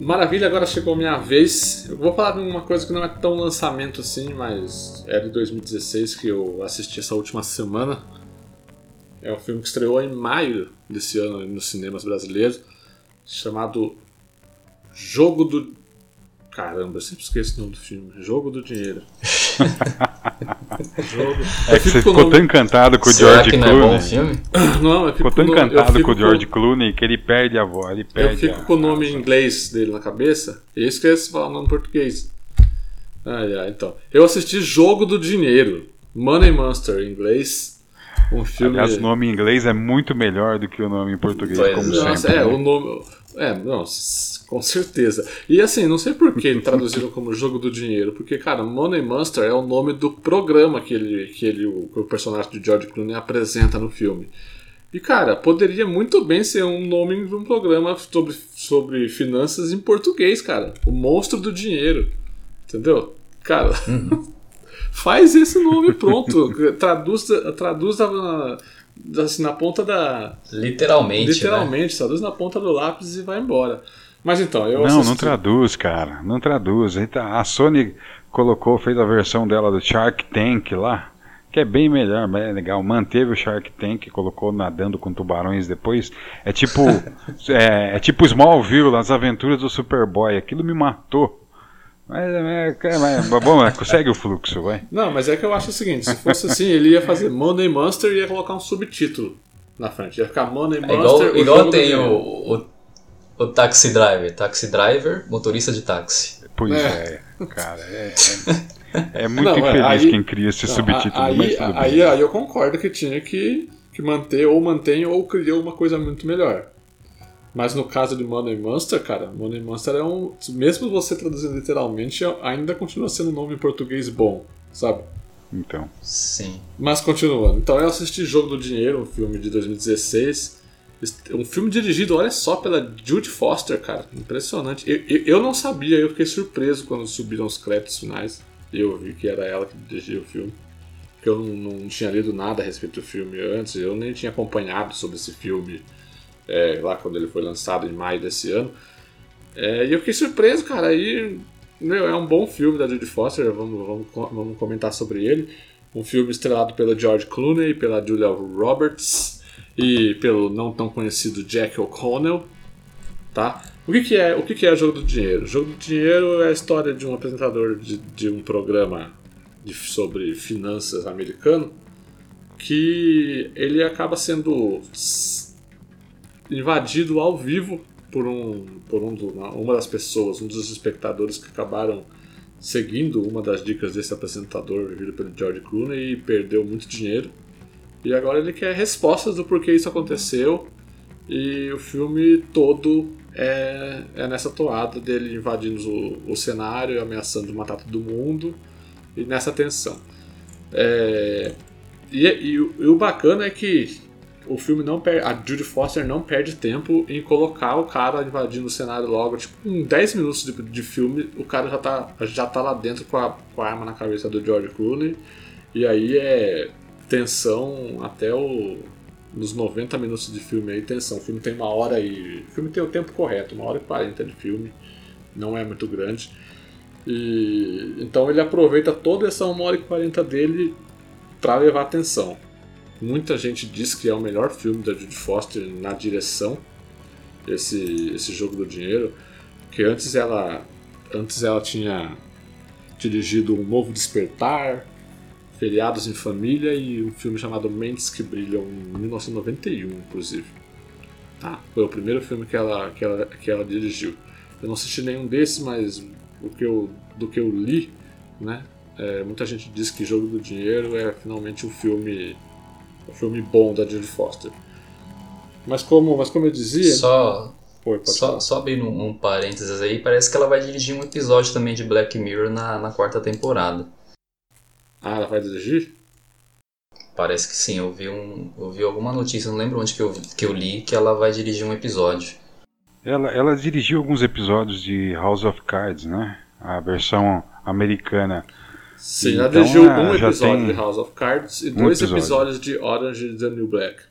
Maravilha, agora chegou a minha vez. Eu vou falar de uma coisa que não é tão lançamento assim, mas é de 2016 que eu assisti essa última semana. É um filme que estreou em maio desse ano nos cinemas brasileiros, chamado Jogo do. Caramba, eu sempre esqueço o nome do filme. Jogo do Dinheiro. É que você ficou tão encantado com o George Clooney. Não, é bom filme? não eu ficou tão no... encantado com o George com... Clooney que ele perde a voz. Ele perde eu fico a... com o nome em inglês dele na cabeça e esqueço falar o nome em português. Ai, ai, então. Eu assisti Jogo do Dinheiro. Money Monster em inglês. Um filme. Aliás, o nome em inglês é muito melhor do que o nome em português, pois como nossa, sempre. É, né? o nome. É, não, com certeza. E assim, não sei por que traduziram como Jogo do Dinheiro, porque, cara, Money Monster é o nome do programa que ele, que ele o, o personagem de George Clooney apresenta no filme. E, cara, poderia muito bem ser um nome de um programa sobre, sobre finanças em português, cara. O Monstro do Dinheiro. Entendeu? Cara, uhum. faz esse nome pronto. traduz, traduz na, assim, na ponta da. Literalmente. Né? Literalmente, né? traduz na ponta do lápis e vai embora. Mas então, eu Não, assisti... não traduz, cara. Não traduz. A Sony colocou, fez a versão dela do Shark Tank lá, que é bem melhor, é legal. Manteve o Shark Tank, colocou nadando com tubarões depois. É tipo. é, é tipo Smallville, as aventuras do Superboy. Aquilo me matou. Mas, é, mas, mas bom, mas segue o fluxo, vai. Não, mas é que eu acho o seguinte: se fosse assim, ele ia fazer Money Monster e ia colocar um subtítulo na frente. Ia ficar Money É Monster. igual, igual tem o, o, o Taxi Driver. Taxi Driver, motorista de táxi. Pois É. é, cara, é, é, é muito Não, é, infeliz aí- quem cria esse Não, subtítulo, aí, tudo aí, bem. aí eu concordo que tinha que, que manter, ou mantém, ou criou uma coisa muito melhor. Mas no caso de Money Monster, cara, Money Monster é um. Mesmo você traduzindo literalmente, ainda continua sendo um nome em português bom, sabe? Então, Sim. Mas continuando. Então eu assisti Jogo do Dinheiro, um filme de 2016. Um filme dirigido, olha só, pela Judy Foster, cara. Impressionante. Eu, eu, eu não sabia, eu fiquei surpreso quando subiram os créditos finais. Eu vi que era ela que dirigia o filme. Porque eu não, não tinha lido nada a respeito do filme antes, eu nem tinha acompanhado sobre esse filme é, lá quando ele foi lançado em maio desse ano. É, e eu fiquei surpreso, cara. Aí, meu, é um bom filme da Judy Foster, vamos, vamos, vamos comentar sobre ele. Um filme estrelado pela George Clooney, pela Julia Roberts e pelo não tão conhecido Jack O'Connell. Tá? O que, que é o que, que é Jogo do Dinheiro? Jogo do Dinheiro é a história de um apresentador de, de um programa de- sobre finanças americano que ele acaba sendo invadido ao vivo por um por um uma das pessoas, um dos espectadores que acabaram seguindo uma das dicas desse apresentador vivido pelo George Clooney e perdeu muito dinheiro. E agora ele quer respostas do porquê isso aconteceu. E o filme todo é, é nessa toada dele invadindo o, o cenário, ameaçando matar todo mundo e nessa tensão. É, e, e e o bacana é que o filme não perde. A Judy Foster não perde tempo em colocar o cara invadindo o cenário logo. Tipo, em 10 minutos de, de filme, o cara já tá, já tá lá dentro com a, com a arma na cabeça do George Clooney. E aí é tensão até o. Nos 90 minutos de filme aí, tensão. O filme tem uma hora e. O filme tem o tempo correto, uma hora e 40 de filme. Não é muito grande. E então ele aproveita toda essa 1 hora e 40 dele para levar atenção. Muita gente diz que é o melhor filme da Judy Foster na direção, esse, esse jogo do dinheiro, que antes ela antes ela tinha dirigido um Novo Despertar, Feriados em Família e um filme chamado Mentes que Brilham em 1991, inclusive. Tá? Foi o primeiro filme que ela, que ela, que ela dirigiu. Eu não assisti nenhum desses, mas o que eu, do que eu li, né? é, muita gente diz que Jogo do Dinheiro é finalmente um filme, um filme bom da Judy Foster. Mas como, mas como eu dizia, Só, Oi, só, falar. só abrindo um, um parênteses aí, parece que ela vai dirigir um episódio também de Black Mirror na, na quarta temporada. Ah, ela vai dirigir? Parece que sim, eu vi, um, eu vi alguma notícia, não lembro onde que eu, que eu li, que ela vai dirigir um episódio. ela, ela dirigiu alguns episódios de House of Cards, né? A versão americana. Sim, Então, dirigiu é, um já episódio de House of Cards e um dois episódio. episódios de Orange is the New Black.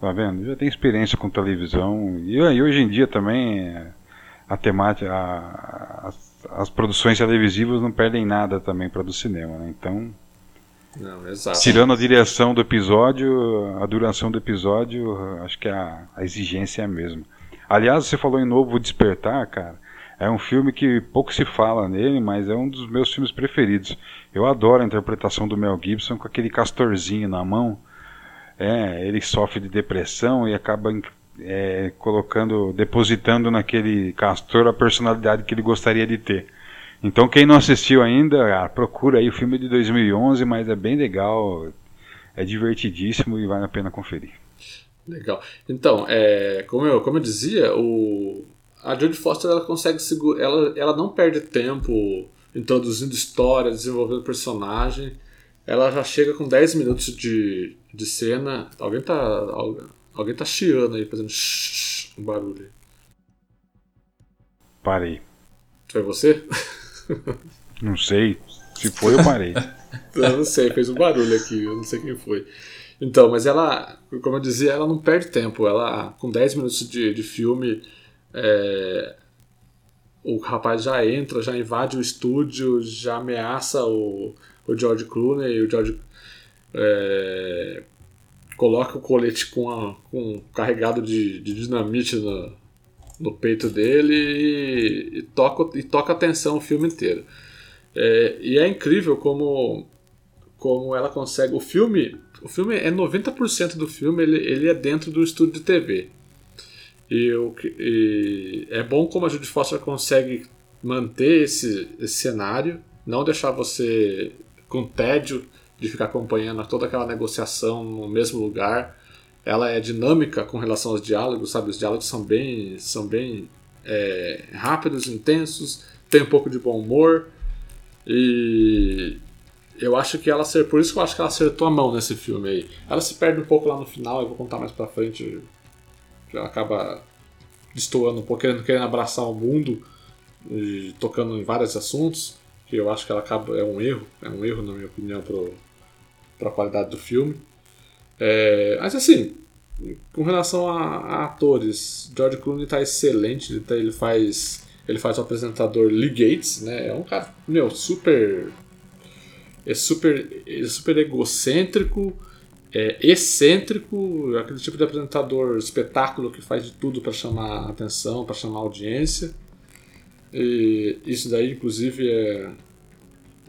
Tá vendo? Já tem experiência com televisão. E, e hoje em dia também é, a temática, a- as, as produções televisivas não perdem nada também para do cinema, né? Então, Não, exato. tirando a direção do episódio, a duração do episódio, acho que a, a exigência é a mesma. Aliás, você falou em Novo Despertar, cara. É um filme que pouco se fala nele, mas é um dos meus filmes preferidos. Eu adoro a interpretação do Mel Gibson com aquele castorzinho na mão. É, ele sofre de depressão e acaba é, colocando, depositando naquele castor a personalidade que ele gostaria de ter. Então quem não assistiu ainda, ah, procura aí o filme de 2011, mas é bem legal, é divertidíssimo e vale a pena conferir. Legal. Então, é, como, eu, como eu dizia, o, a Jodie Foster ela consegue segurar. Ela, ela não perde tempo introduzindo história, desenvolvendo personagem. Ela já chega com 10 minutos de, de cena. Alguém tá. Alguém, alguém tá chiando aí, fazendo um barulho. Parei. Foi você? Não sei, se foi eu parei. Eu não sei, fez um barulho aqui, eu não sei quem foi. Então, mas ela, como eu dizia, ela não perde tempo. Ela, com 10 minutos de, de filme, é, o rapaz já entra, já invade o estúdio, já ameaça o, o George Clooney, o George é, coloca o colete com, a, com carregado de, de dinamite na, no peito dele e, e toca, e toca atenção o filme inteiro. É, e é incrível como, como ela consegue. O filme, o filme é 90% do filme ele, ele é dentro do estúdio de TV. E, e é bom como a Judy Foster consegue manter esse, esse cenário, não deixar você com tédio de ficar acompanhando toda aquela negociação no mesmo lugar. Ela é dinâmica com relação aos diálogos, sabe? Os diálogos são bem, são bem é, rápidos, intensos, tem um pouco de bom humor. E eu acho que ela por isso que eu acho que ela acertou a mão nesse filme aí. Ela se perde um pouco lá no final, eu vou contar mais pra frente. Acaba destoando um pouco, querendo, querendo abraçar o mundo e tocando em vários assuntos, que eu acho que ela acaba é um erro, é um erro na minha opinião para a qualidade do filme. É, mas assim, com relação a, a, atores, George Clooney está excelente, ele, tá, ele faz ele faz o apresentador Lee Gates, né? É um cara, meu, super. É super, é super egocêntrico, é excêntrico, aquele tipo de apresentador espetáculo que faz de tudo para chamar atenção, para chamar audiência. E isso daí, inclusive, é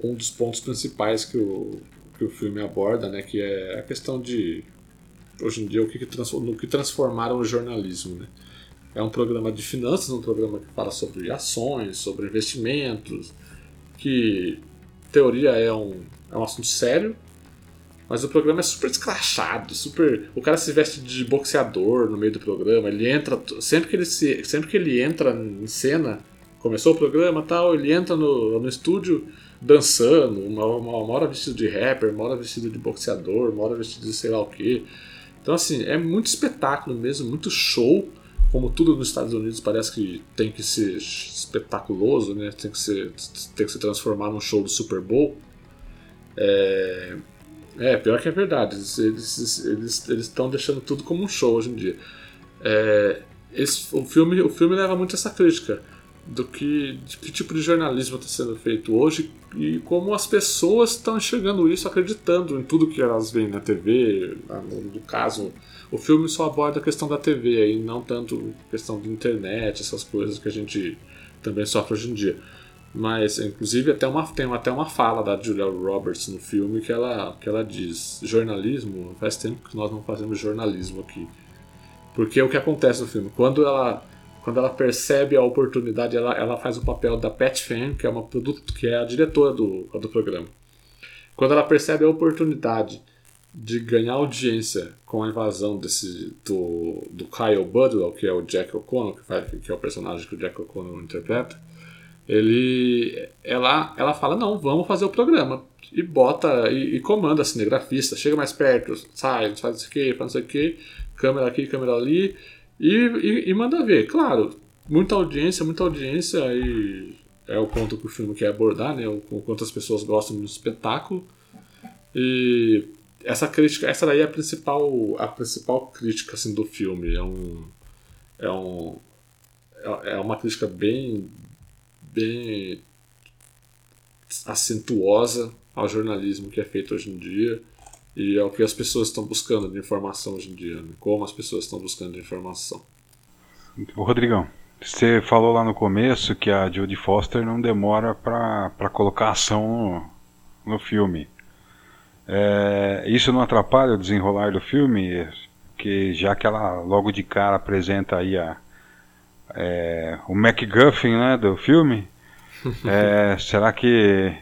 um dos pontos principais que o, que o filme aborda, né? Que é a questão de, hoje em dia, o que, que, no que transformaram o jornalismo, né? É um programa de finanças, um programa que fala sobre ações, sobre investimentos, que teoria é um, é um assunto sério, mas o programa é super escrachado, super. O cara se veste de boxeador no meio do programa, ele entra. Sempre que ele, se, sempre que ele entra em cena, começou o programa tal, ele entra no, no estúdio dançando, uma, uma, uma hora vestido de rapper, uma hora vestido de boxeador, uma hora vestido de sei lá o que. Então, assim, é muito espetáculo mesmo, muito show como tudo nos Estados Unidos parece que tem que ser espetaculoso, né? tem, que ser, tem que se transformar num show do Super Bowl. É, é pior que é verdade, eles estão eles, eles, deixando tudo como um show hoje em dia. É, esse, o, filme, o filme leva muito essa crítica do que, de que tipo de jornalismo está sendo feito hoje e como as pessoas estão enxergando isso, acreditando em tudo que elas veem na TV, no caso o filme só aborda a questão da TV aí, não tanto a questão da internet, essas coisas que a gente também sofre hoje em dia. Mas, inclusive, até uma, tem até uma fala da Julia Roberts no filme que ela, que ela diz: jornalismo, faz tempo que nós não fazemos jornalismo aqui. Porque o que acontece no filme? Quando ela, quando ela percebe a oportunidade, ela, ela faz o papel da Pat Fan, que é, uma produto, que é a diretora do, do programa. Quando ela percebe a oportunidade de ganhar audiência com a invasão desse do, do Kyle Budwell, que é o Jack O'Connor, que, que é o personagem que o Jack O'Connor interpreta, ele ela ela fala não, vamos fazer o programa e bota e, e comanda a cinegrafista, chega mais perto, sai, faz isso aqui, faz isso aqui, câmera aqui, câmera ali e, e, e manda ver. Claro, muita audiência, muita audiência e é o ponto que o filme quer abordar, né? O, o quanto as pessoas gostam do espetáculo. E essa crítica, essa daí é a principal, a principal crítica assim, do filme. É um, é um, é, é uma crítica bem, bem acentuosa ao jornalismo que é feito hoje em dia e é o que as pessoas estão buscando de informação hoje em dia, né? como as pessoas estão buscando de informação. Rodrigão, você falou lá no começo que a Jodie Foster não demora para colocar ação no, no filme. É, isso não atrapalha o desenrolar do filme, que já que ela logo de cara apresenta aí a, é, o MacGuffin né, do filme, é, será que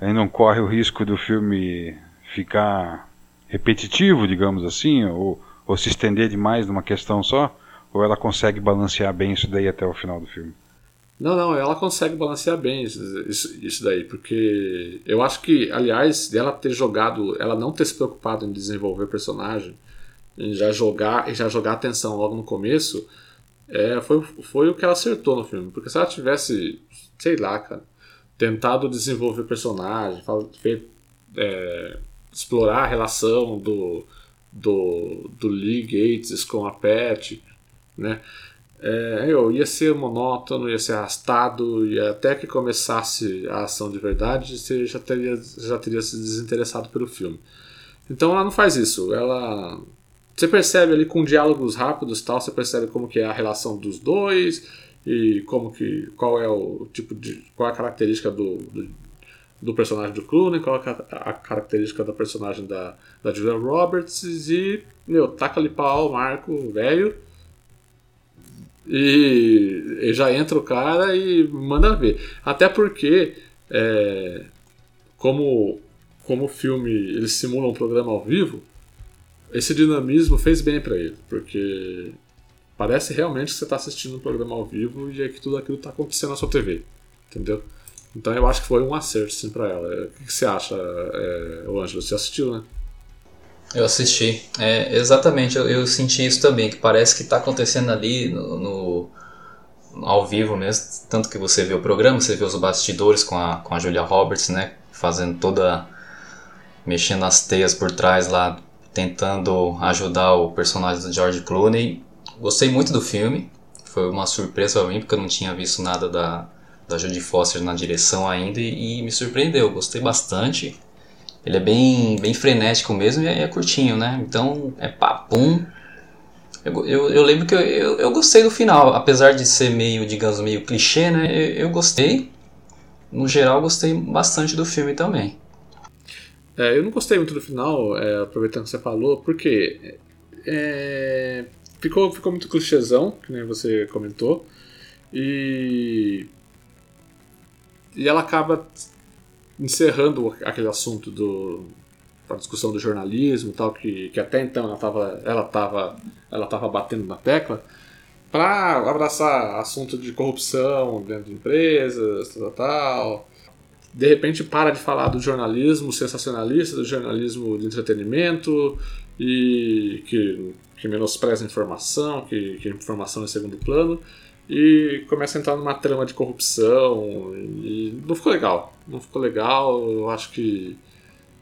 aí não corre o risco do filme ficar repetitivo, digamos assim, ou, ou se estender demais numa questão só? Ou ela consegue balancear bem isso daí até o final do filme? Não, não, ela consegue balancear bem isso, isso, daí, porque eu acho que, aliás, dela ter jogado, ela não ter se preocupado em desenvolver personagem, em já jogar, em já jogar atenção logo no começo, é, foi, foi o que ela acertou no filme. Porque se ela tivesse, sei lá, cara, tentado desenvolver personagem, feito, é, explorar a relação do, do, do Lee Gates com a Pat, né? é, eu ia ser monótono, ia ser arrastado, e até que começasse a ação de verdade, você já teria, já teria se desinteressado pelo filme. Então ela não faz isso, ela você percebe ali com diálogos rápidos tal, você percebe como que é a relação dos dois e como que qual é o tipo de qual é a característica do, do, do personagem do Clooney, qual é a característica da personagem da, da Julia Roberts e meu, taca ali pau, Marco, velho e, e, já entra o cara e manda ver. Até porque, é, como, como o filme ele simula um programa ao vivo, esse dinamismo fez bem para ele, porque parece realmente que você está assistindo um programa ao vivo e é que tudo aquilo está acontecendo na sua TV, entendeu? Então eu acho que foi um acerto sim para ela. O que, você acha, é, Ângelo? Você assistiu, né? Eu assisti. É, exatamente, eu, eu, senti isso também, que parece que está acontecendo ali no, no, ao vivo mesmo. Tanto que você vê o programa, você vê os bastidores com a, com a Julia Roberts, né? Fazendo toda. mexendo as teias por trás lá, tentando ajudar o personagem do George Clooney. Gostei muito do filme. Foi uma surpresa para mim, porque eu não tinha visto nada da, da Jodie Foster na direção ainda e, e me surpreendeu. Gostei bastante. Ele é bem, bem frenético mesmo e é, é curtinho, né? Então é papum. Eu, eu, eu lembro que eu, eu, eu, gostei do final, apesar de ser meio, digamos, meio clichê, né? Eu, eu gostei. No geral, gostei bastante do filme também. É, eu não gostei muito do final, é, aproveitando que você falou, porque é, ficou, ficou muito clichêzão, que nem você comentou, e, e ela acaba encerrando aquele assunto do a discussão do jornalismo e tal que, que até então ela estava ela tava, ela tava batendo na tecla para abraçar assunto de corrupção dentro de empresas tal, tal de repente para de falar do jornalismo sensacionalista do jornalismo de entretenimento e que, que menospreza a informação que, que a informação é segundo plano e começa a entrar numa trama de corrupção e não ficou legal. Não ficou legal, eu acho que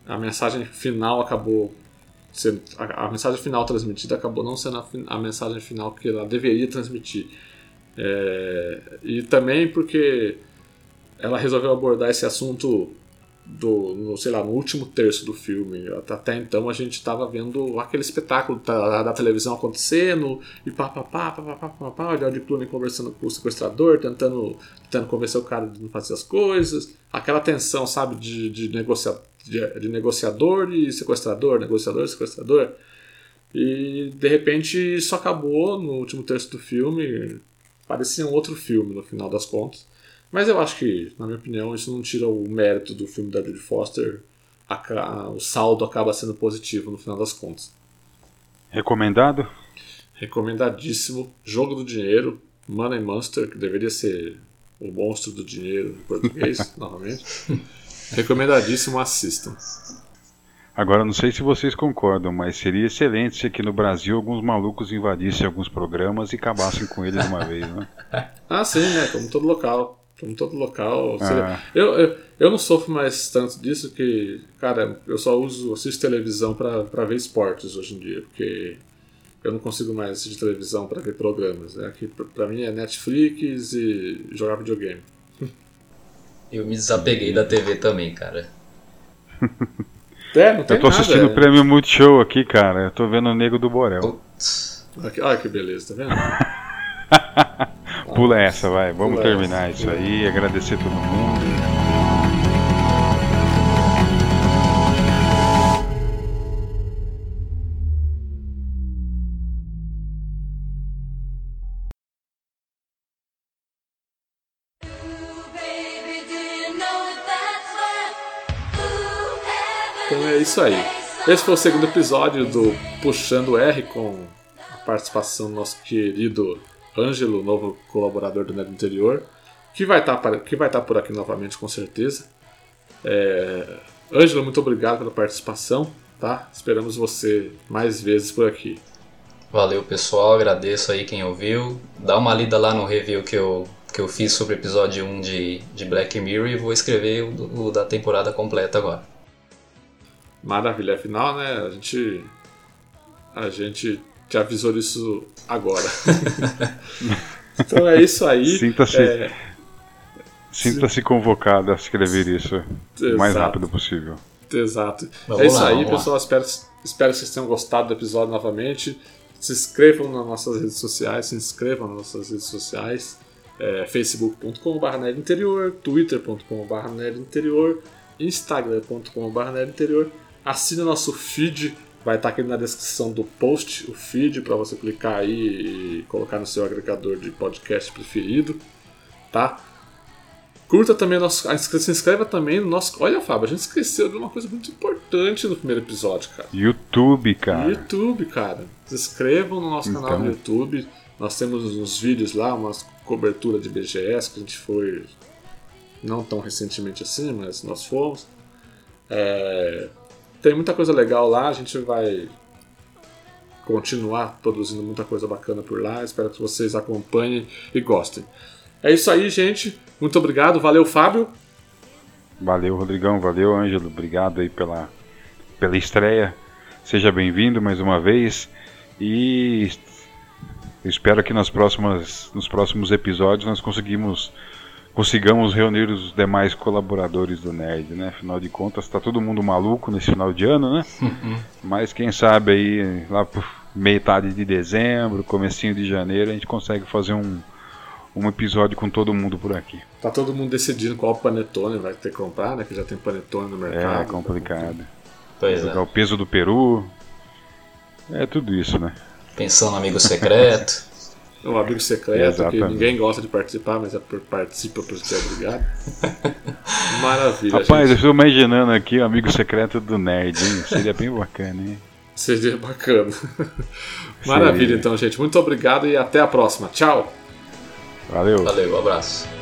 a mensagem final acabou sendo, a, a mensagem final transmitida acabou não sendo a, a, mensagem final que ela deveria transmitir. É, e também porque ela resolveu abordar esse assunto do, no, sei lá, no último terço do filme. Até então a gente estava vendo aquele espetáculo da, da, televisão acontecendo e pá, pá, pá, pá, pá, pá, pá, pá o George Clooney conversando com o sequestrador, tentando, tentando convencer o cara de não fazer as coisas. Aquela tensão, sabe, de, de, negocia, de, de negociador e sequestrador, negociador e sequestrador. E de repente isso acabou no último terço do filme. Parecia um outro filme no final das contas. Mas eu acho que, na minha opinião, isso não tira o mérito do filme da Judy Foster. O saldo acaba sendo positivo no final das contas. Recomendado? Recomendadíssimo. Jogo do Dinheiro, Money Monster, que deveria ser o monstro do dinheiro em português, novamente. Recomendadíssimo, assistam. Agora, não sei se vocês concordam, mas seria excelente se aqui no Brasil alguns malucos invadissem alguns programas e acabassem com eles uma vez, né? ah, sim, né? Como todo local como todo local. Ah. Eu, eu, eu não sofro mais tanto disso que, cara, eu só uso, assisto televisão para ver esportes hoje em dia, porque eu não consigo mais assistir televisão para ver programas. Né? Aqui, pra mim é Netflix e jogar videogame. Eu me desapeguei da TV também, cara. É, não tem eu tô nada, assistindo é. o prêmio Multishow aqui, cara. Eu tô vendo o Nego do Borel. Putz. Olha que beleza, tá vendo? Pula essa, vai. Vamos Pula terminar essa. isso aí. Agradecer todo mundo. Então é isso aí. Esse foi o segundo episódio do Puxando R com a participação do nosso querido Ângelo, novo colaborador do Nerd Interior, que vai estar tá, que vai estar tá por aqui novamente com certeza. É... Ângelo, muito obrigado pela participação, tá? Esperamos você mais vezes por aqui. Valeu, pessoal, agradeço aí quem ouviu. Dá uma lida lá no review que eu, que eu fiz sobre o episódio 1 de, de Black Mirror e vou escrever o, o da temporada completa agora. Maravilha, afinal, né, a gente a gente já isso agora. então é isso aí. Sinta-se é... sinta convocado a escrever isso o mais rápido possível. Exato. Vamos é isso lá, aí, pessoal. Espero, Espero que vocês tenham gostado do episódio novamente. Se inscrevam nas nossas redes sociais, se inscrevam nas nossas redes sociais. É, facebook.com.br interior, twitter.com.br interior, instagram.com.br interior. Assine nosso feed, vai estar aqui na descrição do post o feed para você clicar aí e colocar no seu agregador de podcast preferido, tá? Curta também nosso. Se inscreva também no nosso. Olha, Fábio, a gente esqueceu de uma coisa muito importante no primeiro episódio, cara. YouTube, cara. YouTube, cara. Se inscrevam no nosso Então. canal no YouTube. Nós temos uns vídeos lá, uma cobertura de BGS que a gente foi. Não tão recentemente assim, mas nós fomos. É, Tem muita coisa legal lá, a gente vai continuar produzindo muita coisa bacana por lá. Espero que vocês acompanhem e gostem. É isso aí, gente. Muito obrigado. Valeu, Fábio. Valeu, Rodrigão. Valeu, Ângelo. Obrigado aí pela, pela estreia. Seja bem-vindo mais uma vez. E espero que nas próximas, nos próximos episódios nós conseguimos, consigamos reunir os demais colaboradores do Nerd, né? Afinal de contas, está todo mundo maluco nesse final de ano, né? Mas quem sabe aí, lá por metade de dezembro, comecinho de janeiro, a gente consegue fazer um, um episódio com todo mundo por aqui. Tá todo mundo decidindo qual panetone vai ter que comprar, né? Que já tem panetone no mercado. É complicado. Pois é. o peso do Peru. É tudo isso, né? Pensando no amigo secreto. Um amigo secreto que Exatamente. ninguém gosta de participar, mas é por, participa por ser obrigado. Maravilha, Rapaz, eu gente. estou imaginando aqui o amigo secreto do Nerd, hein? Seria bem bacana, hein? Seria bacana. Maravilha, Seria. então, gente. Muito obrigado e até a próxima. Tchau! Valeu. Valeu, um abraço.